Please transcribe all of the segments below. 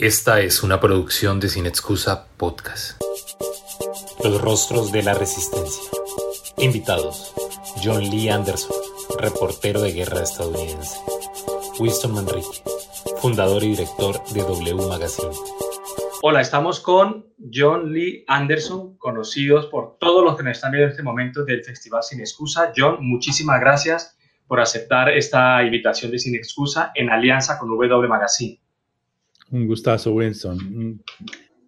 Esta es una producción de Sin Excusa Podcast. Los rostros de la resistencia. Invitados: John Lee Anderson, reportero de guerra estadounidense. Winston Manrique, fundador y director de W Magazine. Hola, estamos con John Lee Anderson, conocidos por todos los que nos están viendo en este momento del Festival Sin Excusa. John, muchísimas gracias por aceptar esta invitación de Sin Excusa en alianza con W Magazine. Un gustazo, Winston.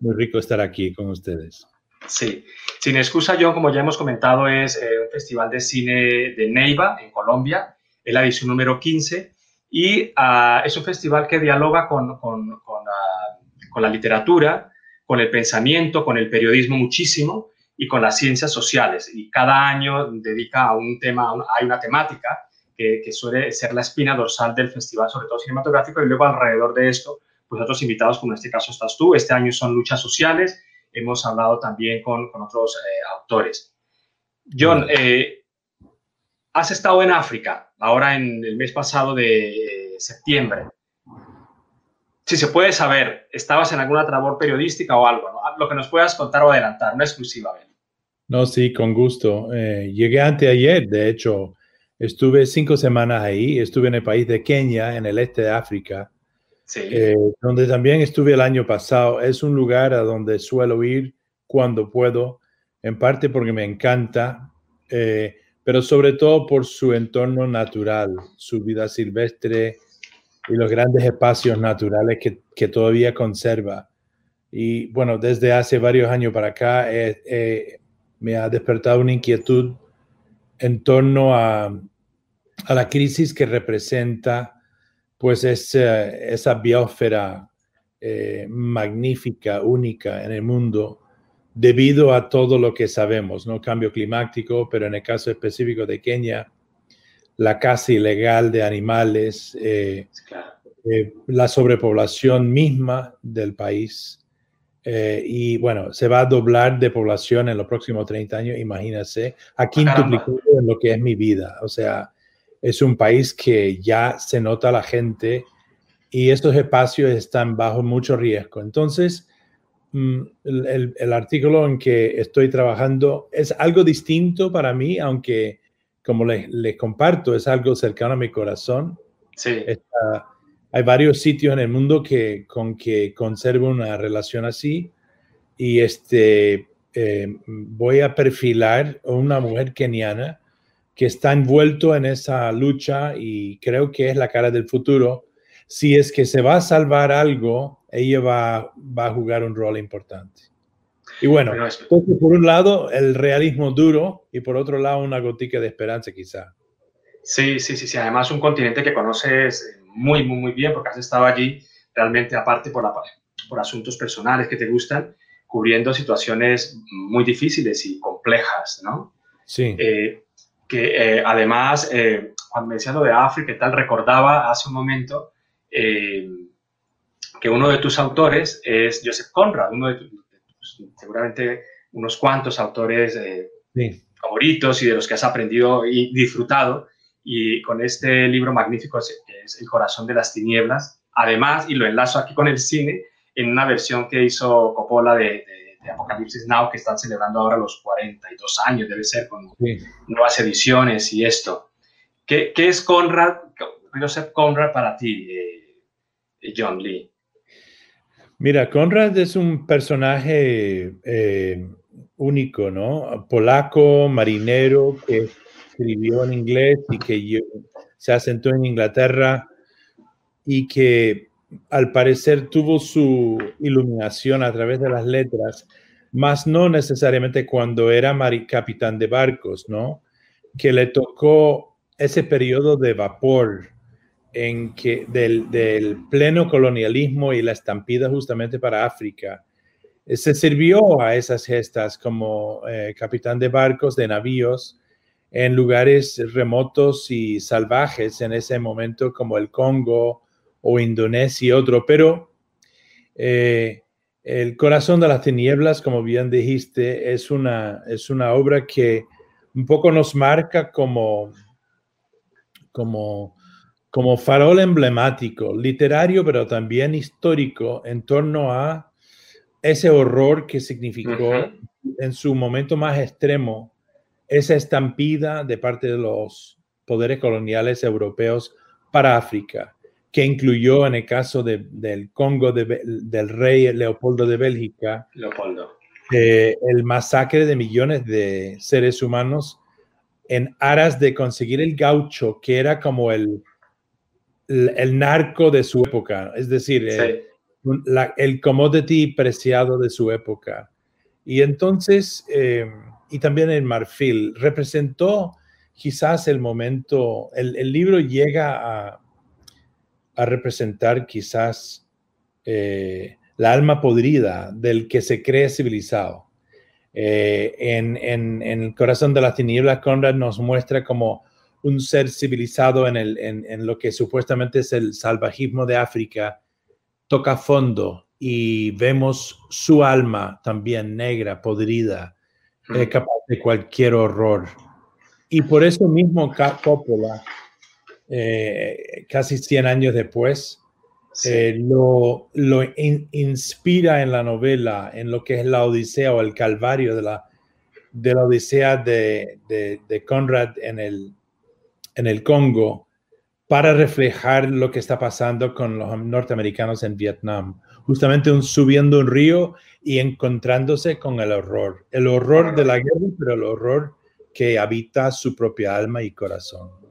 Muy rico estar aquí con ustedes. Sí, Sin Excusa, John, como ya hemos comentado, es eh, un festival de cine de Neiva, en Colombia, es la edición número 15, y ah, es un festival que dialoga con, con, ah, con, la literatura, con el pensamiento, con el periodismo muchísimo y con las ciencias sociales. Y cada año dedica a un tema, hay una temática que, que suele ser la espina dorsal del festival, sobre todo cinematográfico, y luego alrededor de esto pues otros invitados, como en este caso estás tú. Este año son luchas sociales. Hemos hablado también con, con otros eh, autores. John, eh, has estado en África, ahora en el mes pasado de eh, septiembre. Si se puede saber, ¿estabas en alguna labor periodística o algo? Lo que nos puedas contar o adelantar, una exclusiva. No, sí, con gusto. llegué anteayer, de hecho, estuve cinco semanas ahí, estuve en el país de Kenia, en el este de África, eh, donde también estuve el año pasado. Es un lugar a donde suelo ir cuando puedo, en parte porque me encanta, eh, pero sobre todo por su entorno natural, su vida silvestre y los grandes espacios naturales que, que todavía conserva. Y bueno, desde hace varios años para acá me ha despertado una inquietud en torno a, a la crisis que representa pues es, esa biosfera eh, magnífica, única en el mundo, debido a todo lo que sabemos, ¿no? Cambio climático, pero en el caso específico de Kenia, la caza ilegal de animales, eh, eh, la sobrepoblación misma del país. y bueno, se va a doblar de población en los próximos 30 años, imagínense, a quintuplicado en lo que es mi vida. O sea, es un país que ya se nota la gente y estos espacios están bajo mucho riesgo. Entonces, mm, el, artículo en que estoy trabajando es algo distinto para mí, aunque como les, comparto, es algo cercano a mi corazón. Sí. hay varios sitios en el mundo que, con que conservo una relación así y este, eh, voy a perfilar a una mujer keniana que está envuelto en esa lucha y creo que es la cara del futuro. Si es que se va a salvar algo, ella va, va a jugar un rol importante. Y bueno, entonces por un lado el realismo duro y por otro lado una gotica de esperanza quizá. Sí, sí, sí, sí. Además un continente que conoces muy, muy, muy bien porque has estado allí realmente aparte por, la, por asuntos personales que te gustan, cubriendo situaciones muy difíciles y complejas, ¿no? Sí. Eh, que eh, además, eh, cuando me decías lo de África y tal, recordaba hace un momento eh, que uno de tus autores es Joseph Conrad, uno de tus, seguramente unos cuantos autores favoritos y de los que has aprendido y disfrutado. Y con este libro magnífico que es El corazón de las tinieblas, además, y lo enlazo aquí con el cine, en una versión que hizo Coppola de de Apocalipsis Now, que están celebrando ahora los 42 años, debe ser, con nuevas ediciones y esto. ¿Qué, qué es Conrad, Joseph Conrad para ti, eh, John Lee? Mira, Conrad es un personaje eh, único, ¿no? Polaco, marinero, que escribió en inglés y que se asentó en Inglaterra y que al parecer tuvo su iluminación a través de las letras, más no necesariamente cuando era capitán de barcos, ¿no? Que le tocó ese periodo de vapor en que del, pleno colonialismo y la estampida justamente para África. Se sirvió a esas gestas como eh, capitán de barcos, de navíos, en lugares remotos y salvajes en ese momento como el Congo, o Indonesia y otro, pero eh, El corazón de las tinieblas, como bien dijiste, es una, es una obra que un poco nos marca como, como como farol emblemático, literario, pero también histórico, en torno a ese horror que significó en su momento más extremo esa estampida de parte de los poderes coloniales europeos para África, que incluyó en el caso del Congo del rey Leopoldo de Bélgica, Leopoldo. Eh, el masacre de millones de seres humanos en aras de conseguir el gaucho, que era como el, el, narco de su época, es decir, el, el, commodity preciado de su época. Y entonces, eh, y también el marfil, representó quizás el momento, el, libro llega a, a representar quizás eh, la alma podrida del que se cree civilizado. Eh, en, en, el corazón de las tinieblas, Conrad nos muestra como un ser civilizado en, el, en, lo que supuestamente es el salvajismo de África, toca fondo y vemos su alma también negra, podrida, eh, capaz de cualquier horror. Y por eso mismo Coppola, eh, casi 100 años después, eh, lo, lo inspira en la novela, en lo que es la Odisea o el Calvario de la, de la Odisea de, de, Conrad en el, en el Congo, para reflejar lo que está pasando con los norteamericanos en Vietnam. Justamente un, subiendo un río y encontrándose con el horror. El horror de la guerra, pero el horror que habita su propia alma y corazón.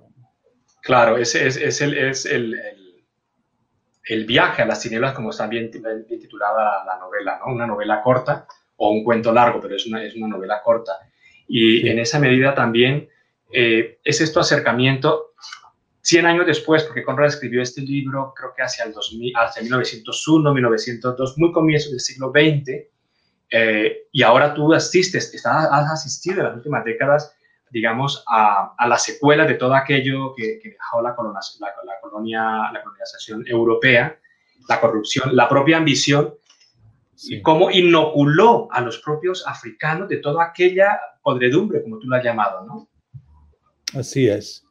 Claro, es, es, el, es el el viaje a las tinieblas, como está bien, titulada la novela, ¿no? Una novela corta o un cuento largo, pero es una, es una novela corta. Y en esa medida también eh, es esto acercamiento 100 años después, porque Conrad escribió este libro creo que hacia el 2000, hacia 1901, 1902, muy comienzo del siglo XX, eh, y ahora tú asistes, estás, has asistido en las últimas décadas digamos, a, a, la secuela de todo aquello que, dejó la, colonia, la, colonia, la colonización europea, la corrupción, la propia ambición, y cómo inoculó a los propios africanos de toda aquella podredumbre, como tú lo has llamado, ¿no? Así es.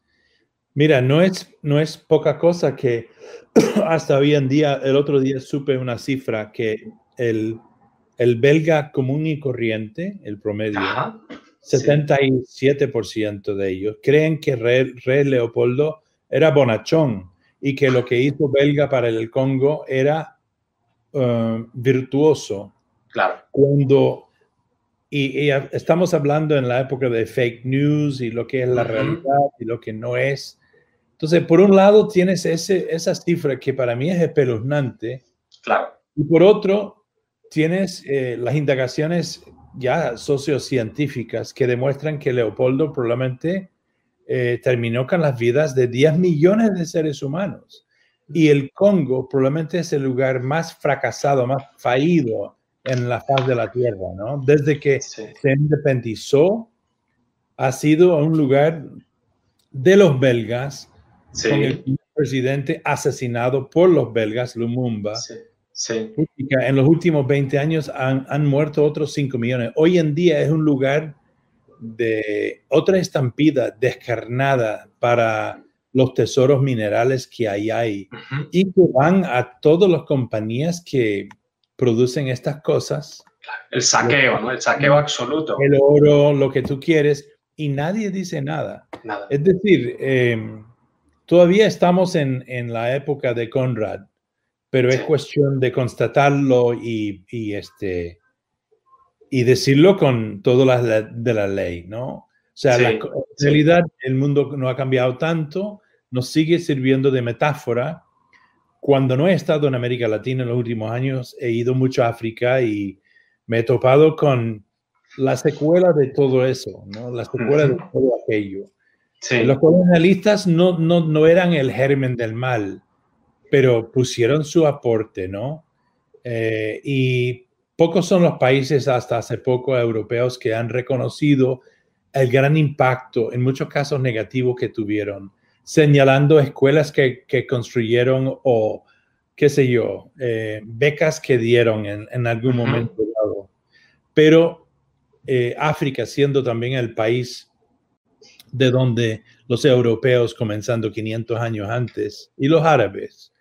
Mira, no es, no es poca cosa que hasta hoy en día, el otro día supe una cifra que el, el belga común y corriente, el promedio, 77% de ellos creen que rey, Leopoldo era bonachón y que lo que hizo Belga para el Congo era uh, virtuoso. Claro. Cuando, y, estamos hablando en la época de fake news y lo que es la realidad y lo que no es. Entonces, por un lado tienes ese, esa cifra que para mí es espeluznante. Claro. Y por otro, tienes eh, las indagaciones ya sociocientíficas que demuestran que Leopoldo probablemente eh, terminó con las vidas de 10 millones de seres humanos. Y el Congo probablemente es el lugar más fracasado, más fallido en la faz de la tierra, ¿no? Desde que se independizó, ha sido un lugar de los belgas, con el presidente asesinado por los belgas, Lumumba. En los últimos 20 años han, muerto otros 5 millones. Hoy en día es un lugar de otra estampida descarnada para los tesoros minerales que hay ahí y que van a todas las compañías que producen estas cosas. El saqueo, ¿no? El saqueo absoluto. El oro, lo que tú quieres, y nadie dice nada. Es decir, em, todavía estamos en, en, la época de Conrad, pero es cuestión de constatarlo y, y, este, y decirlo con todas las de la ley, ¿no? O sea, la, en realidad el mundo no ha cambiado tanto, nos sigue sirviendo de metáfora. Cuando no he estado en América Latina en los últimos años, he ido mucho a África y me he topado con la secuela de todo eso, ¿no? La secuela de todo aquello. Los colonialistas no, no, no eran el germen del mal, pero pusieron su aporte, ¿no? Eh, y pocos son los países hasta hace poco europeos que han reconocido el gran impacto, en muchos casos negativo, que tuvieron, señalando escuelas que, construyeron o, qué sé yo, eh, becas que dieron en, algún momento dado. Pero eh, África, siendo también el país de donde los europeos, comenzando 500 años antes, y los árabes,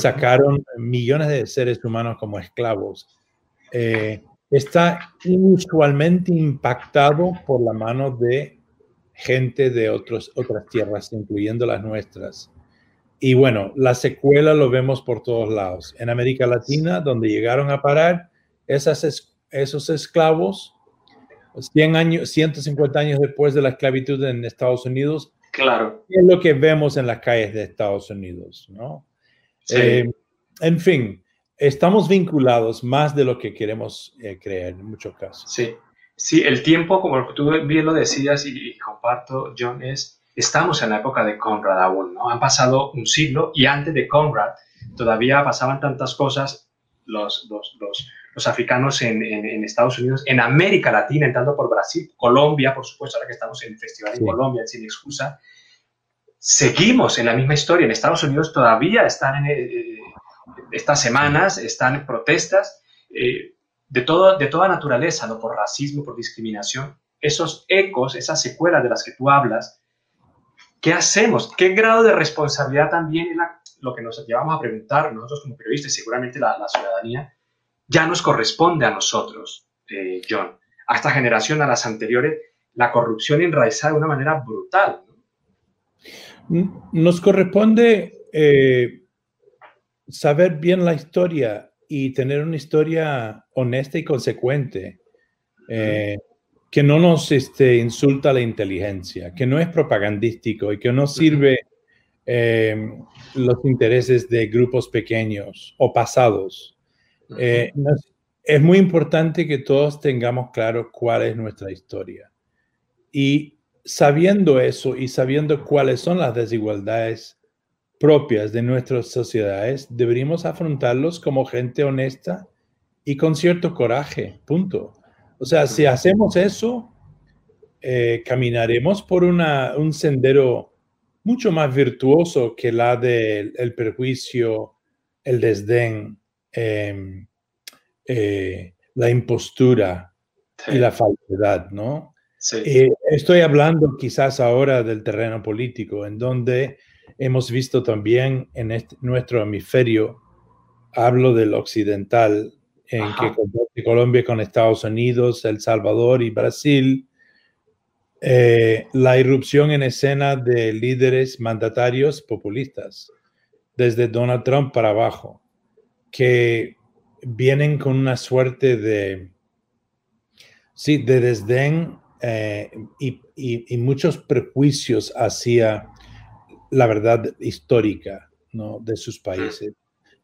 sacaron millones de seres humanos como esclavos, eh, está inusualmente impactado por la mano de gente de otros, otras tierras, incluyendo las nuestras. Y bueno, la secuela lo vemos por todos lados. En América Latina, donde llegaron a parar esas, esos esclavos, 100 años, 150 años después de la esclavitud en Estados Unidos. Claro. Es lo que vemos en las calles de Estados Unidos, ¿no? Eh, en fin, estamos vinculados más de lo que queremos eh, creer en muchos casos. Sí, sí, el tiempo, como tú bien lo decías y, comparto, John, es, estamos en la época de Conrad aún, ¿no? Han pasado un siglo y antes de Conrad todavía pasaban tantas cosas, los, los, los, los africanos en, en, Estados Unidos, en América Latina, entrando por Brasil, Colombia, por supuesto, ahora que estamos en el festival en Colombia, sin excusa, seguimos en la misma historia. En Estados Unidos todavía están en eh, estas semanas, están protestas eh, de, todo, de toda naturaleza, ¿no? por racismo, por discriminación. Esos ecos, esas secuelas de las que tú hablas, ¿qué hacemos? ¿Qué grado de responsabilidad también es lo que nos llevamos a preguntar nosotros como periodistas y seguramente la, ciudadanía? Ya nos corresponde a nosotros, eh, John, a esta generación, a las anteriores, la corrupción enraizada de una manera brutal. Nos corresponde eh, saber bien la historia y tener una historia honesta y consecuente, eh, que no nos este, insulta la inteligencia, que no es propagandístico y que no sirve eh, los intereses de grupos pequeños o pasados. es muy importante que todos tengamos claro cuál es nuestra historia. Y sabiendo eso y sabiendo cuáles son las desigualdades propias de nuestras sociedades, deberíamos afrontarlos como gente honesta y con cierto coraje, punto. O sea, si hacemos eso, eh, caminaremos por una, un sendero mucho más virtuoso que la del el perjuicio, el desdén, em, eh, la impostura y la falsedad, ¿no? Eh, estoy hablando quizás ahora del terreno político, en donde hemos visto también en nuestro hemisferio, hablo del occidental, en que Colombia con Estados Unidos, El Salvador y Brasil, eh, la irrupción en escena de líderes mandatarios populistas, desde Donald Trump para abajo, que vienen con una suerte de, sí, de desdén eh, y, muchos prejuicios hacia la verdad histórica ¿no? de sus países.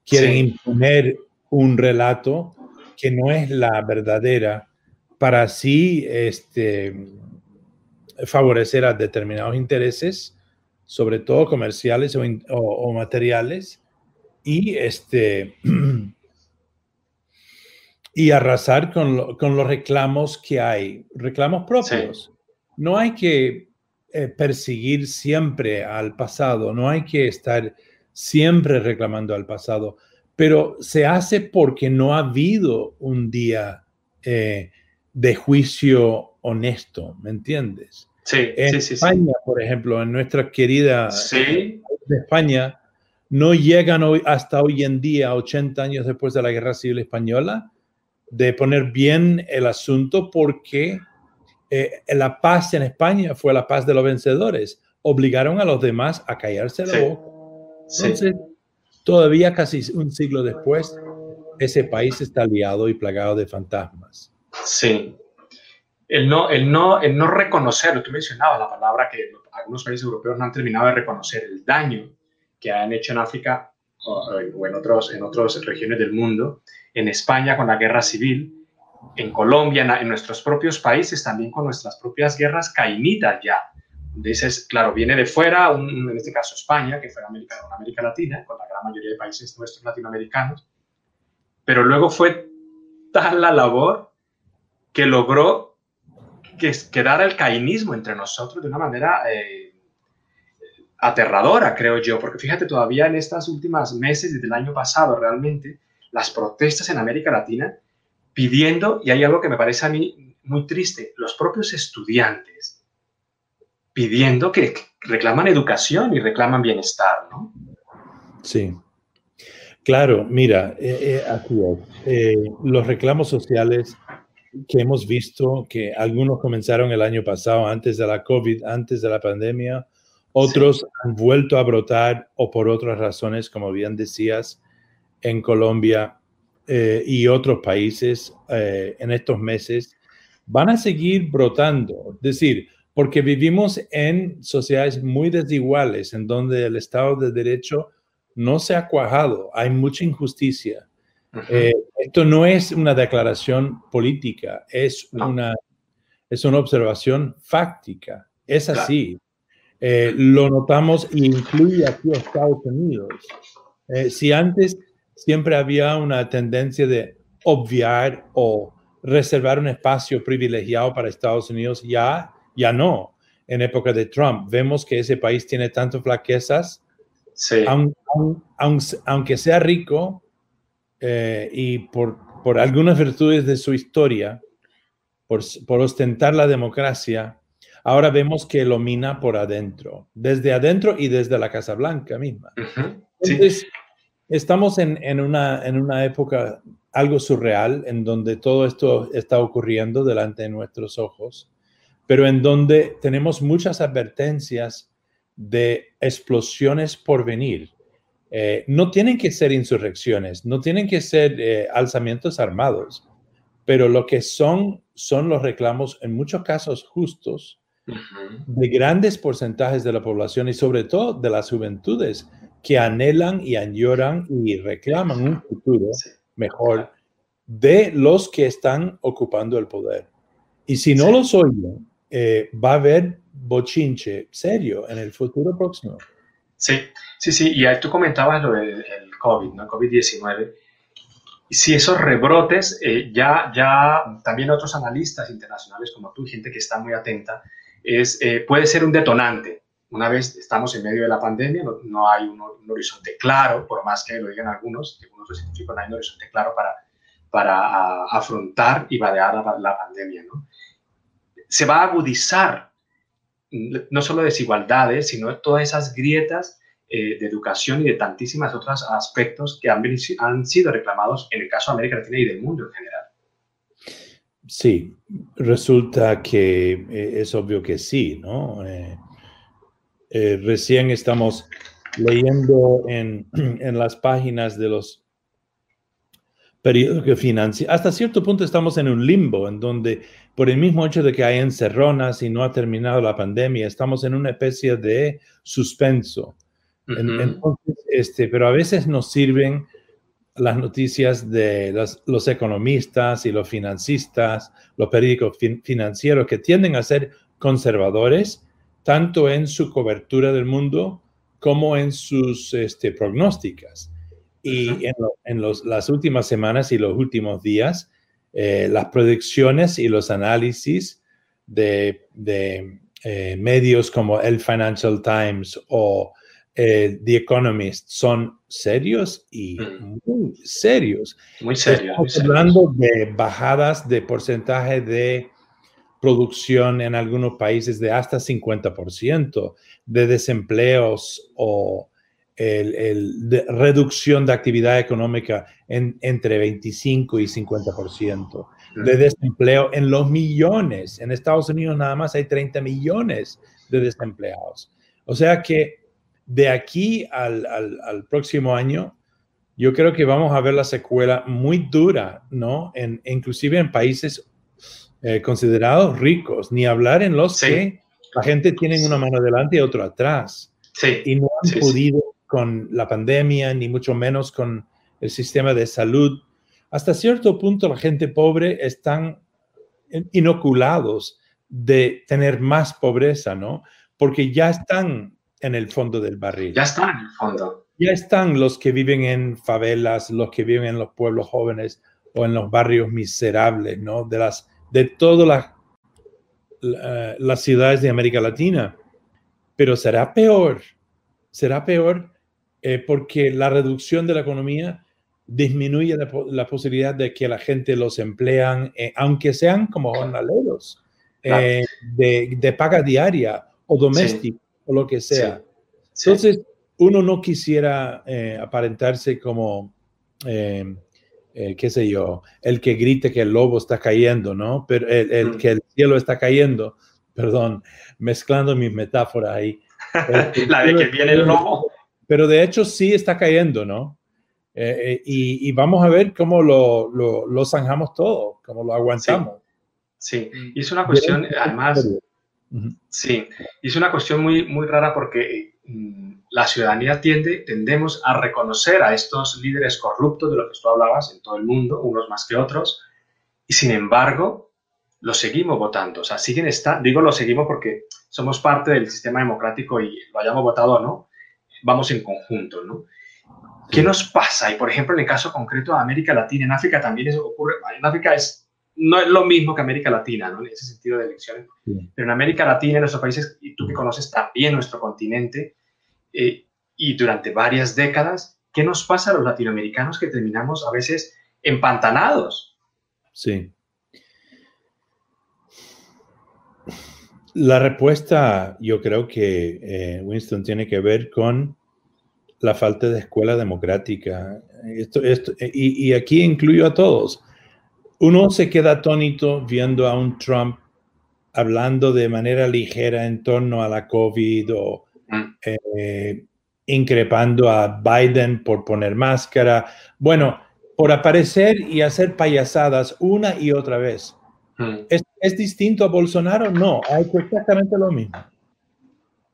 Quieren imponer un relato que no es la verdadera para así este, favorecer a determinados intereses, sobre todo comerciales o, o materiales, y este, y arrasar con, los reclamos que hay, reclamos propios. No hay que eh, perseguir siempre al pasado, no hay que estar siempre reclamando al pasado, pero se hace porque no ha habido un día eh, de juicio honesto, ¿me entiendes? Sí, en sí, España, por ejemplo, en nuestra querida de España, no llegan hoy, hasta hoy en día, 80 años después de la Guerra Civil Española, de poner bien el asunto porque eh, la paz en España fue la paz de los vencedores. Obligaron a los demás a callarse la boca. Entonces, todavía casi un siglo después, ese país está liado y plagado de fantasmas. Sí. El no, el no, el no reconocer, tú mencionabas la palabra que algunos países europeos no han terminado de reconocer, el daño que han hecho en África o, en, otros, en otras regiones del mundo, en España con la guerra civil, en Colombia, en, nuestros propios países también con nuestras propias guerras cainitas ya. Dices, claro, viene de fuera, en este caso España, que fue América, América Latina, con la gran mayoría de países nuestros latinoamericanos, pero luego fue tal la labor que logró que quedara el cainismo entre nosotros de una manera eh, aterradora, creo yo, porque fíjate, todavía en estas últimas meses, desde el año pasado realmente, las protestas en América Latina pidiendo, y hay algo que me parece a mí muy triste, los propios estudiantes pidiendo que reclaman educación y reclaman bienestar, ¿no? Sí. Claro, mira, eh, eh, los reclamos sociales que hemos visto, que algunos comenzaron el año pasado, antes de la COVID, antes de la pandemia, otros han vuelto a brotar o por otras razones, como bien decías, en Colombia eh, y otros países eh, en estos meses, van a seguir brotando. Es decir, porque vivimos en sociedades muy desiguales, en donde el Estado de Derecho no se ha cuajado, hay mucha injusticia. Eh, esto no es una declaración política, es, una, es una observación fáctica. Es así. Eh, lo notamos y incluye aquí a Estados Unidos. Eh, si antes siempre había una tendencia de obviar o reservar un espacio privilegiado para Estados Unidos, ya, ya no. En época de Trump, vemos que ese país tiene tantas flaquezas, aunque sea rico, eh, y por, por, algunas virtudes de su historia, por, por, ostentar la democracia, ahora vemos que lo mina por adentro, desde adentro y desde la Casa Blanca misma. Entonces, estamos en, en, una, en una época algo surreal, en donde todo esto está ocurriendo delante de nuestros ojos, pero en donde tenemos muchas advertencias de explosiones por venir. Eh, no tienen que ser insurrecciones, no tienen que ser eh, alzamientos armados, pero lo que son son los reclamos en muchos casos justos de grandes porcentajes de la población y sobre todo de las juventudes que anhelan y añoran y reclaman un futuro mejor de los que están ocupando el poder. Y si no los oyen, eh, va a haber bochinche serio en el futuro próximo. Sí, sí, sí. Y ahí tú comentabas lo del COVID, ¿no? COVID-19. Si esos rebrotes, eh, ya, ya también otros analistas internacionales como tú, gente que está muy atenta, es, eh, puede ser un detonante. Una vez estamos en medio de la pandemia, no, hay un, horizonte claro, por más que lo digan algunos, algunos los científicos no hay un horizonte claro para, para afrontar y vadear la, la pandemia. ¿no? Se va a agudizar no solo desigualdades, sino todas esas grietas eh, de educación y de tantísimas otros aspectos que han, han sido reclamados en el caso de América Latina y del mundo en general. Sí, resulta que eh, es obvio que sí, ¿no? Eh, recién estamos leyendo en, en, las páginas de los periodos que financian. Hasta cierto punto estamos en un limbo en donde por el mismo hecho de que hay encerronas y no ha terminado la pandemia, estamos en una especie de suspenso. este, pero a veces nos sirven las noticias de los, economistas y los financistas, los periódicos financieros que tienden a ser conservadores, tanto en su cobertura del mundo como en sus este, prognósticas. Y en, en las últimas semanas y los últimos días, eh, las predicciones y los análisis de, eh, medios como el Financial Times o eh, The Economist son serios y mm. muy serios. Muy serios. Estamos hablando de bajadas de porcentaje de producción en algunos países de hasta 50%, de desempleos o el, de reducción de actividad económica en, entre 25 y 50%, de desempleo en los millones. En Estados Unidos nada más hay 30 millones de desempleados. O sea que de aquí al, al, próximo año, yo creo que vamos a ver la secuela muy dura, ¿no? En, inclusive en países eh, considerados ricos, ni hablar en los que la gente tiene una mano adelante y otra atrás. Sí. Y no han podido con la pandemia, ni mucho menos con el sistema de salud. Hasta cierto punto la gente pobre están inoculados de tener más pobreza, ¿no? Porque ya están en el fondo del barril. Ya están en el fondo. Ya están los que viven en favelas, los que viven en los pueblos jóvenes o en los barrios miserables, ¿no? De las de todas las, las ciudades de América Latina. Pero será peor, será peor eh, porque la reducción de la economía disminuye la, posibilidad de que la gente los emplean, eh, aunque sean como jornaleros, eh, de, paga diaria o doméstico o lo que sea. Entonces, uno no quisiera aparentarse como, eh, eh, qué sé yo, el que grite que el lobo está cayendo, ¿no? Pero el, que el cielo está cayendo, perdón, mezclando mis metáforas ahí. La de que viene el lobo. Pero de hecho sí está cayendo, ¿no? y, vamos a ver cómo lo, lo, zanjamos todo, cómo lo aguantamos. Sí, y es una cuestión, además, sí, y es una cuestión muy, muy rara porque mm, la ciudadanía tiende, tendemos a reconocer a estos líderes corruptos de los que tú hablabas en todo el mundo, unos más que otros, y sin embargo, los seguimos votando. O sea, siguen estando, digo lo seguimos porque somos parte del sistema democrático y lo hayamos votado o no, vamos en conjunto, ¿no? ¿Qué nos pasa? Y por ejemplo, en el caso concreto de América Latina, en África también eso ocurre, en África es, no es lo mismo que América Latina, ¿no? En ese sentido de elecciones. Pero en América Latina, en nuestros países, y tú que conoces también nuestro continente, eh, y durante varias décadas, ¿qué nos pasa a los latinoamericanos que terminamos a veces empantanados? Sí. La respuesta, yo creo que eh, Winston tiene que ver con la falta de escuela democrática. Esto, esto, y, y, aquí incluyo a todos. Uno se queda atónito viendo a un Trump hablando de manera ligera en torno a la COVID o eh, increpando a Biden por poner máscara. Bueno, por aparecer y hacer payasadas una y otra vez. ¿Es, ¿Es, distinto a Bolsonaro? No, ha hecho exactamente lo mismo.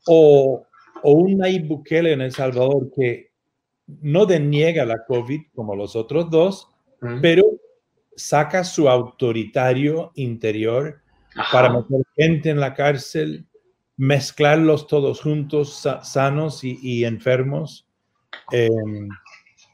O, o un Nayib Bukele en El Salvador que no deniega la COVID como los otros dos, pero saca su autoritario interior para meter gente en la cárcel, mezclarlos todos juntos, sanos y, enfermos, em,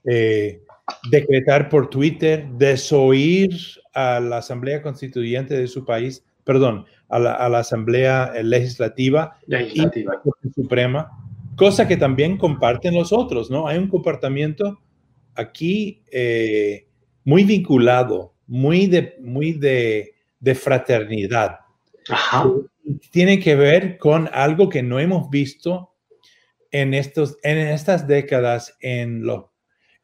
eh, decretar por Twitter, desoír a la Asamblea Constituyente de su país, perdón, a la, Asamblea Legislativa, Legislativa. y la Suprema, cosa que también comparten los otros, ¿no? Hay un comportamiento aquí eh, muy vinculado, muy de, muy de, de fraternidad. Tiene que ver con algo que no hemos visto en, estos, en estas décadas en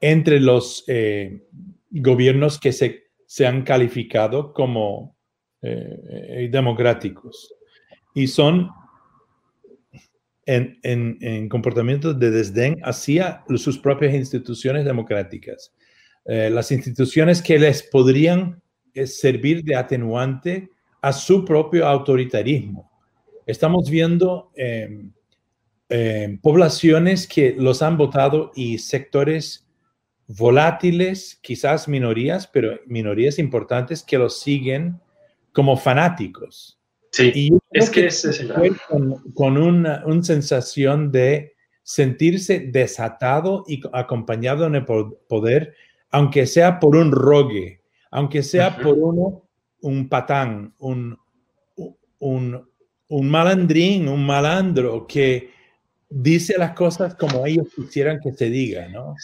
entre los eh, gobiernos que se, se, han calificado como eh, eh, democráticos. Y son en, en, en, comportamientos de desdén hacia sus propias instituciones democráticas. las instituciones que les podrían servir de atenuante a su propio autoritarismo. Estamos viendo em, em, poblaciones que los han votado y sectores volátiles, quizás minorías, pero minorías importantes que los siguen como fanáticos. Sí, es que, es con, una, sensación de sentirse desatado y acompañado en el poder, aunque sea por un rogue, aunque sea por uno un patán, un, un, un malandrín, un malandro que dice las cosas como ellos quisieran que se diga, ¿no?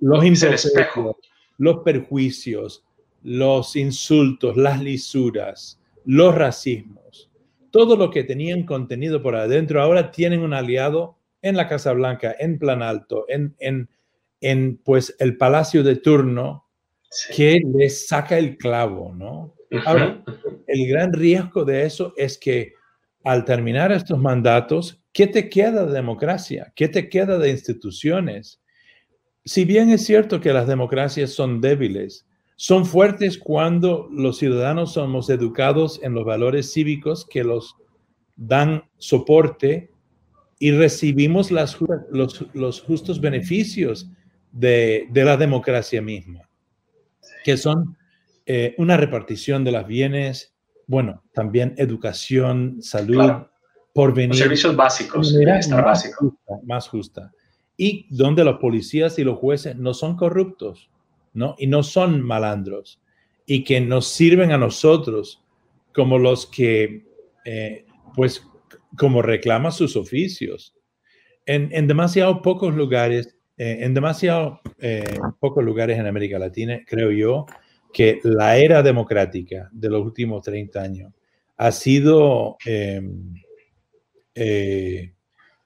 Los imperfectos, los perjuicios, los insultos, las lisuras, los racismos, todo lo que tenían contenido por adentro, ahora tienen un aliado en la Casa Blanca, en Plan Alto, en, en, en pues el Palacio de Turno, que les saca el clavo, ¿no? Ahora, el gran riesgo de eso es que al terminar estos mandatos, ¿qué te queda de democracia? ¿Qué te queda de instituciones? Si bien es cierto que las democracias son débiles, son fuertes cuando los ciudadanos somos educados en los valores cívicos que los dan soporte y recibimos las, los, justos beneficios de, de la democracia misma, que son eh, una repartición de los bienes, bueno, también educación, salud, por venir. servicios básicos, más básico. más justa. Y donde los policías y los jueces no son corruptos, ¿no? Y no son malandros. Y que nos sirven a nosotros como los que, eh, pues, como reclaman sus oficios. En, en demasiado pocos lugares, eh, en demasiado pocos lugares en América Latina, creo yo, que la era democrática de los últimos 30 años ha sido em, eh,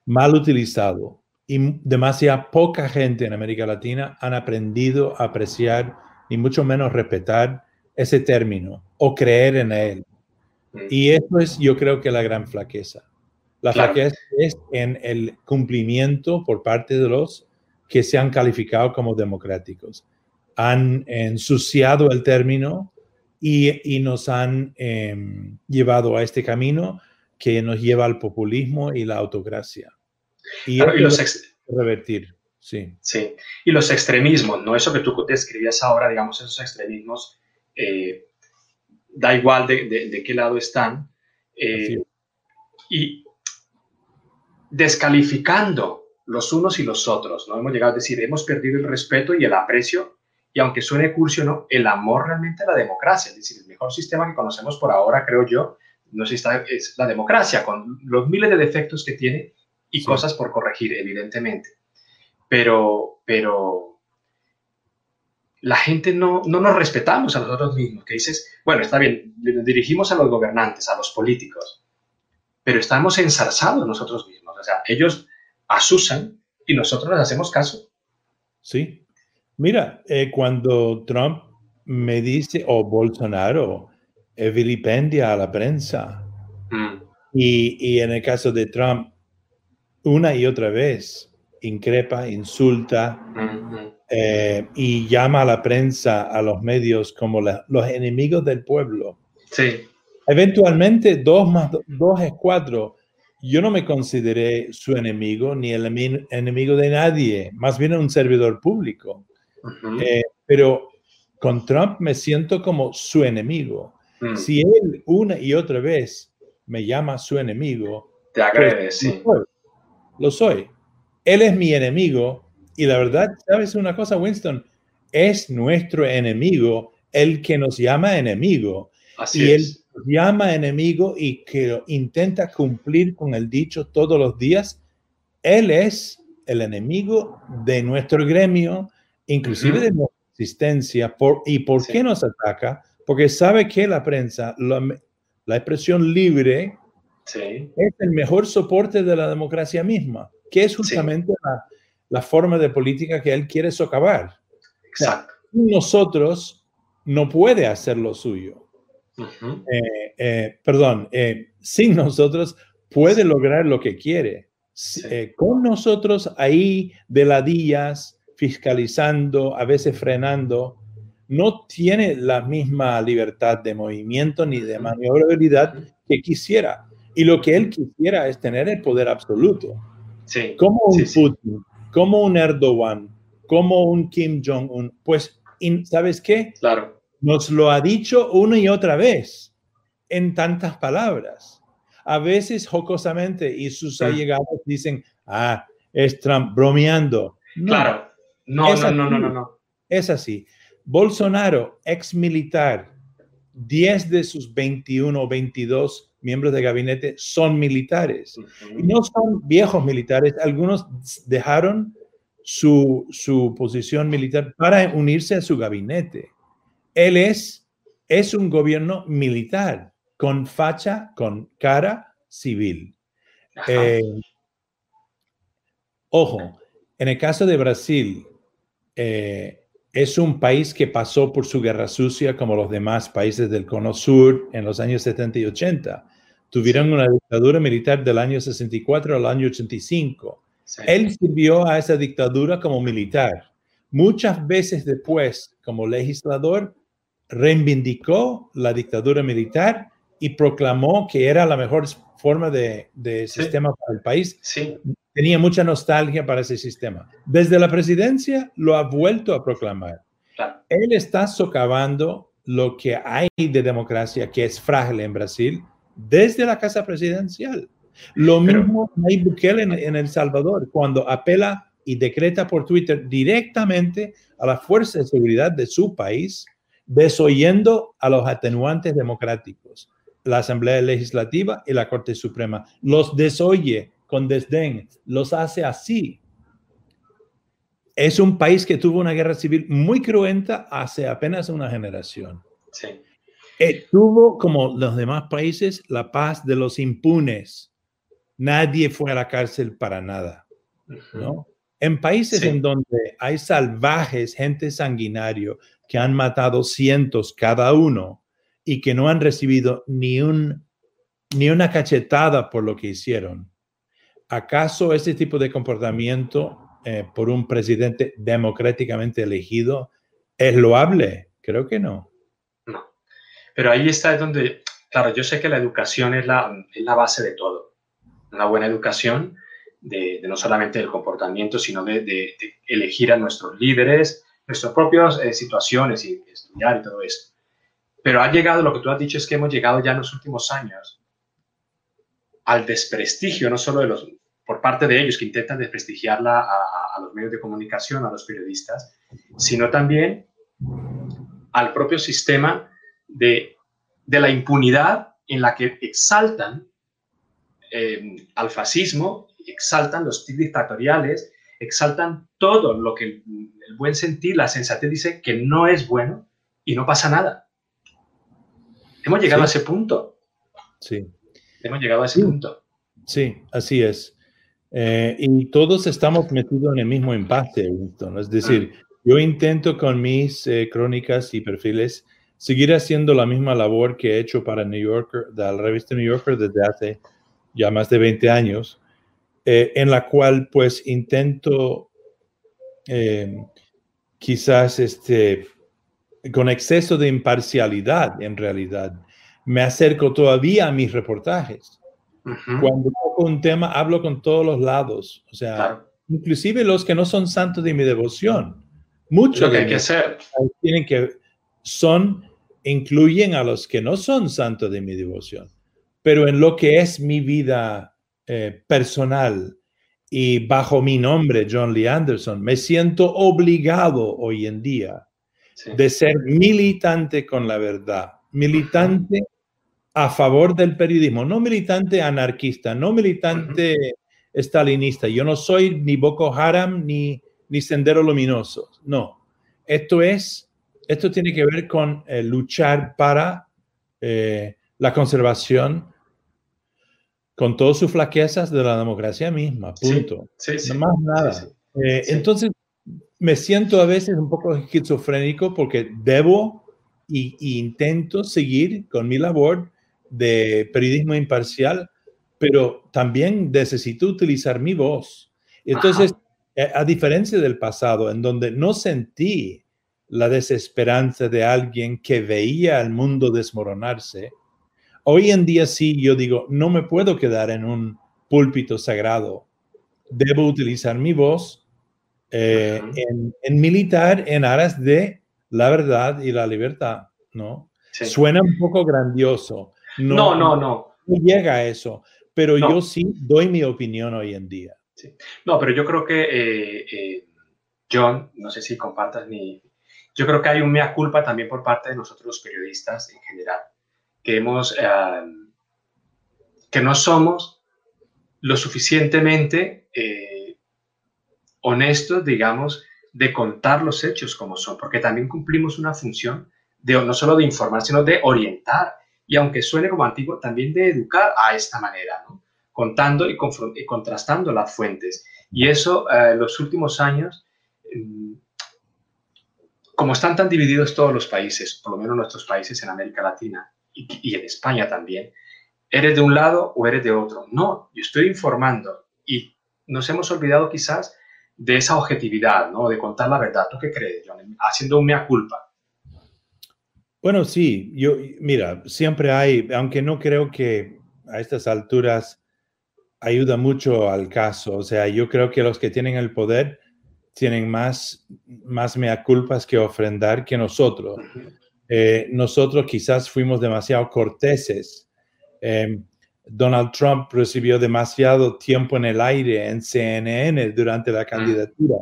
mal utilizado y demasiada poca gente en América Latina han aprendido a apreciar y mucho menos respetar ese término o creer en él. Mm. Y eso es, yo creo que la gran flaqueza. La flaqueza es en el cumplimiento por parte de los que se han calificado como democráticos. Han ensuciado el término y, nos han em, llevado a este camino que nos lleva al populismo y la autocracia. Y, los revertir, sí. Sí, y los extremismos, ¿no? Eso que tú describías ahora, digamos, esos extremismos, eh, da igual de, qué lado están, eh, y descalificando los unos y los otros, ¿no? Hemos llegado a decir, hemos perdido el respeto y el aprecio, y aunque suene cursi no, el amor realmente a la democracia, es decir, el mejor sistema que conocemos por ahora, creo yo, no sé si es la democracia, con los miles de defectos que tiene y cosas por corregir, evidentemente. Pero, pero la gente no, no nos respetamos a nosotros mismos, que dices, bueno, está bien, nos dirigimos a los gobernantes, a los políticos, pero estamos ensarzados nosotros mismos. O sea, ellos asusan y nosotros les hacemos caso. Sí. Mira, eh, cuando Trump me dice, o Bolsonaro, eh, vilipendia a la prensa, mm. y, y, en el caso de Trump, una y otra vez increpa, insulta eh, y llama a la prensa, a los medios como los enemigos del pueblo. Sí. Eventualmente, dos más dos es cuatro. Yo no me consideré su enemigo ni el enemigo de nadie, más bien un servidor público. Eh, pero con Trump me siento como su enemigo. Mm. Si él una y otra vez me llama su enemigo, te agrede, pues, sí lo soy. Él es mi enemigo y la verdad, ¿sabes una cosa, Winston? Es nuestro enemigo el que nos llama enemigo. Así y él llama enemigo y que intenta cumplir con el dicho todos los días. Él es el enemigo de nuestro gremio, inclusive de nuestra existencia. Por, ¿Y por qué nos ataca? Porque sabe que la prensa, la expresión libre, es el mejor soporte de la democracia misma, que es justamente la, forma de política que él quiere socavar. Exacto. nosotros no puede hacer lo suyo. Eh, eh, perdón, eh, sin nosotros puede lograr lo que quiere. con nosotros ahí de ladillas, fiscalizando, a veces frenando, no tiene la misma libertad de movimiento ni de maniobrabilidad que quisiera. Y lo que él quisiera es tener el poder absoluto. Sí, como un Putin, como un Erdogan, como un Kim Jong-un. Pues, ¿sabes qué? Claro. Nos lo ha dicho una y otra vez en tantas palabras. A veces jocosamente y sus allegados dicen, ah, es Trump bromeando. claro. No, no, no, no, no, no. Es así. Bolsonaro, ex militar, 10 de sus 21 o 22 miembros de gabinete son militares. Y no son viejos militares, algunos dejaron su, su, posición militar para unirse a su gabinete. Él es, es un gobierno militar, con facha, con cara civil. Eh, ojo, en el caso de Brasil, eh, es un país que pasó por su guerra sucia como los demás países del Cono Sur en los años 70 y 80 tuvieron una dictadura militar del año 64 al año 85. Él sirvió a esa dictadura como militar. Muchas veces después, como legislador, reivindicó la dictadura militar y proclamó que era la mejor forma de, sistema para el país. Tenía mucha nostalgia para ese sistema. Desde la presidencia lo ha vuelto a proclamar. Él está socavando lo que hay de democracia, que es frágil en Brasil, desde la casa presidencial. Lo mismo hay Bukele en, El Salvador, cuando apela y decreta por Twitter directamente a la fuerza de seguridad de su país, desoyendo a los atenuantes democráticos, la Asamblea Legislativa y la Corte Suprema. Los desoye con desdén, los hace así. Es un país que tuvo una guerra civil muy cruenta hace apenas una generación. Sí. Eh, tuvo, como los demás países, la paz de los impunes. nadie fue a la cárcel para nada, ¿no? En países en donde hay salvajes, gente sanguinario, que han matado cientos cada uno y que no han recibido ni, un, ni una cachetada por lo que hicieron, ¿acaso ese tipo de comportamiento eh, por un presidente democráticamente elegido es loable? Creo que no. No. Pero ahí está donde, claro, yo sé que la educación es la, es la base de todo. Una buena educación de, no solamente del comportamiento, sino de, elegir a nuestros líderes, nuestras propias eh, situaciones y estudiar y todo eso. Pero ha llegado, lo que tú has dicho es que hemos llegado ya en los últimos años al desprestigio, no solo de los, por parte de ellos que intentan desprestigiarla a, los medios de comunicación, a los periodistas, sino también al propio sistema de, de la impunidad en la que exaltan eh, al fascismo, exaltan los dictatoriales, exaltan todo lo que el, buen sentir, la sensatez dice que no es bueno y no pasa nada. Hemos llegado a ese punto. Sí. Hemos llegado a ese punto. Sí, así es. Eh, y todos estamos metidos en el mismo empate, Winston. Es decir, ah. yo intento con mis eh, crónicas y perfiles seguir haciendo la misma labor que he hecho para New Yorker, de la revista New Yorker desde hace ya más de 20 años, eh, en la cual pues intento quizás este, con exceso de imparcialidad en realidad, me acerco todavía a mis reportajes cuando toco un tema, hablo con todos los lados, o sea, inclusive los que no son santos de mi devoción. Muchos que hay que hacer. Tienen que, son, incluyen a los que no son santos de mi devoción. Pero en lo que es mi vida eh, personal y bajo mi nombre, John Lee Anderson, me siento obligado hoy en día de ser militante con la verdad, militante a favor del periodismo, no militante anarquista, no militante estalinista. Yo no soy ni Boko Haram ni, ni Sendero Luminoso. No. Esto es, esto tiene que ver con eh, luchar para eh, la conservación con todas sus flaquezas de la democracia misma. Punto. Sí, sí, no más nada. Eh, entonces, me siento a veces un poco esquizofrénico porque debo y intento seguir con mi labor de periodismo imparcial, pero también necesito utilizar mi voz. Entonces, eh, a diferencia del pasado, en donde no sentí la desesperanza de alguien que veía al mundo desmoronarse, hoy en día sí, yo digo, no me puedo quedar en un púlpito sagrado. Debo utilizar mi voz eh, en, militar en aras de la verdad y la libertad, ¿no? Suena un poco grandioso, no, no, no. No, llega a eso, pero yo sí doy mi opinión hoy en día. No, pero yo creo que, eh, eh, John, no sé si compartas mi... Yo creo que hay un mea culpa también por parte de nosotros los periodistas en general, que hemos... Em, que no somos lo suficientemente eh, honestos, digamos, de contar los hechos como son, porque también cumplimos una función de no solo de informar, sino de orientar y aunque suene como antiguo, también de educar a esta manera, ¿no? contando y, contrastando las fuentes. Y eso, en eh, los últimos años, mm, como están tan divididos todos los países, por lo menos nuestros países en América Latina y, en España también, eres de un lado o eres de otro. No, yo estoy informando y nos hemos olvidado quizás de esa objetividad, ¿no? De contar la verdad. ¿Tú qué crees? Haciendo un mea culpa. Bueno, sí, yo, mira, siempre hay, aunque no creo que a estas alturas ayuda mucho al caso, o sea, yo creo que los que tienen el poder tienen más, más mea culpas que ofrendar que nosotros. Eh, nosotros quizás fuimos demasiado corteses. Em, Donald Trump recibió demasiado tiempo en el aire en CNN durante la candidatura.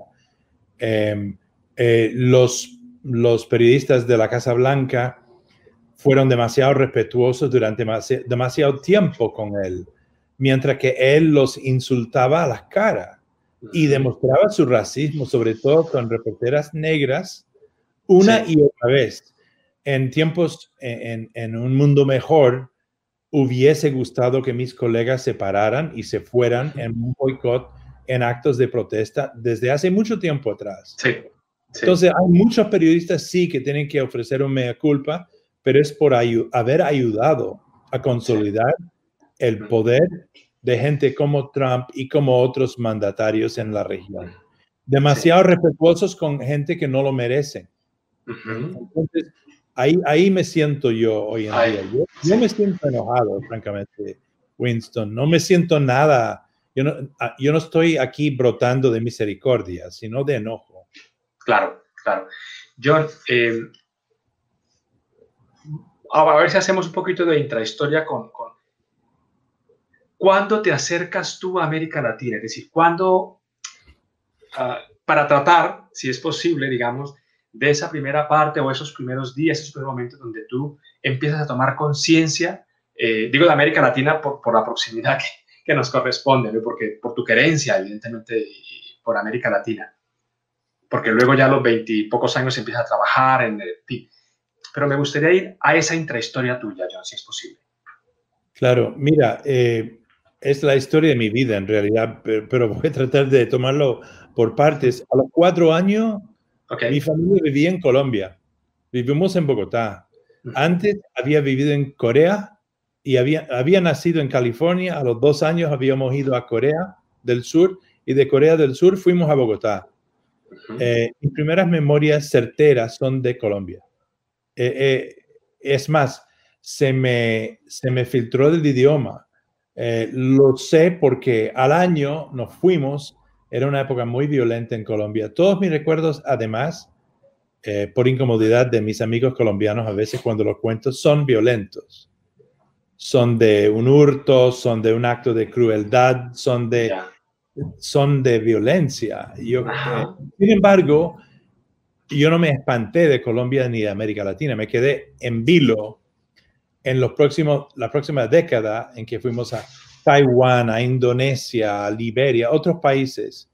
Em, eh, los los periodistas de la Casa Blanca fueron demasiado respetuosos durante demasiado tiempo con él, mientras que él los insultaba a las caras y demostraba su racismo, sobre todo con reporteras negras, una y otra vez. En tiempos, en, un mundo mejor, hubiese gustado que mis colegas se pararan y se fueran en un boicot en actos de protesta desde hace mucho tiempo atrás. Sí, Entonces, hay muchos periodistas, sí, que tienen que ofrecer un mea culpa, pero es por haber ayudado a consolidar el poder de gente como Trump y como otros mandatarios en la región. Demasiado respetuosos con gente que no lo merece. Entonces, ahí, ahí me siento yo hoy en día. Yo, me siento enojado, francamente, Winston. No me siento nada. Yo no, ah, yo no estoy aquí brotando de misericordia, sino de enojo. Claro, claro. John, eh, a ver si hacemos un poquito de intrahistoria con, con ¿Cuándo te acercas tú a América Latina? Es decir, ¿cuándo, ah, para tratar, si es posible, digamos, de esa primera parte o esos primeros días, esos primeros momentos donde tú empiezas a tomar conciencia, eh, digo de América Latina por, por la proximidad que, que, nos corresponde, ¿no? porque por tu querencia, evidentemente, por América Latina. Porque luego ya a los veintipocos años empiezas a trabajar en... el Pero me gustaría ir a esa intrahistoria tuya, John, si es posible. Claro, mira, eh, es la historia de mi vida en realidad, pero, voy a tratar de tomarlo por partes. A los cuatro años, mi familia vivía en Colombia. Vivimos en Bogotá. Antes había vivido en Corea y había, había nacido en California. A los dos años habíamos ido a Corea del Sur y de Corea del Sur fuimos a Bogotá. Eh, mis primeras memorias certeras son de Colombia. Eh, eh, es más, se me, se me filtró del idioma lo sé porque al año nos fuimos, era una época muy violenta en Colombia. Todos mis recuerdos, además, por incomodidad de mis amigos colombianos, a veces cuando los cuento, son violentos. Son de un hurto, son de un acto de crueldad, son de, son de violencia. Yo, eh, sin embargo, yo no me espanté de Colombia ni de América Latina, me quedé en vilo en los próximos, la próxima década en que fuimos a Taiwán, a Indonesia, a Liberia, otros países.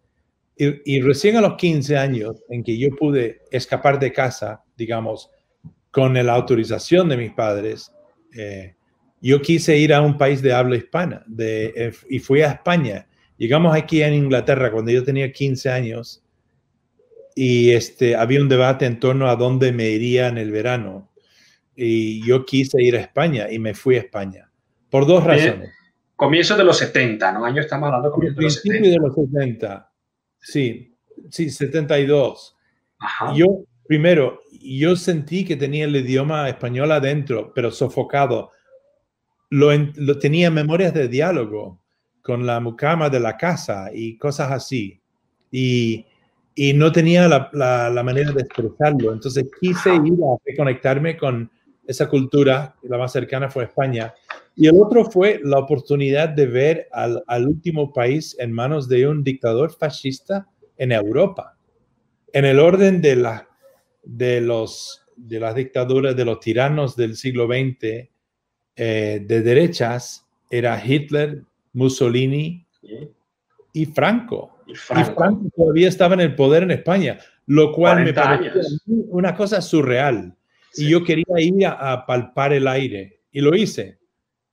Y, recién a los 15 años en que yo pude escapar de casa, digamos, con la autorización de mis padres, eh, yo quise ir a un país de habla hispana de, eh, y fui a España. Llegamos aquí en Inglaterra cuando yo tenía 15 años y este, había un debate en torno a dónde me iría en el verano y yo quise ir a España y me fui a España por dos razones. Comienzo de los 70, ¿no? Año estamos hablando comienzo de los 70. de los 70. Sí, sí, 72. Yo, primero, yo sentí que tenía el idioma español adentro, pero sofocado. Lo, lo tenía memorias de diálogo con la mucama de la casa y cosas así. Y, y no tenía la, la, la, manera de expresarlo. Entonces quise ir a reconectarme con esa cultura, la más cercana fue España. Y el otro fue la oportunidad de ver al, último país en manos de un dictador fascista en Europa. En el orden de, la, de, los, de las dictaduras, de los tiranos del siglo XX, eh, de derechas, era Hitler, Mussolini y Franco. Y Franco. todavía estaba en el poder en España, lo cual me pareció una cosa surreal. Y yo quería ir a, palpar el aire y lo hice.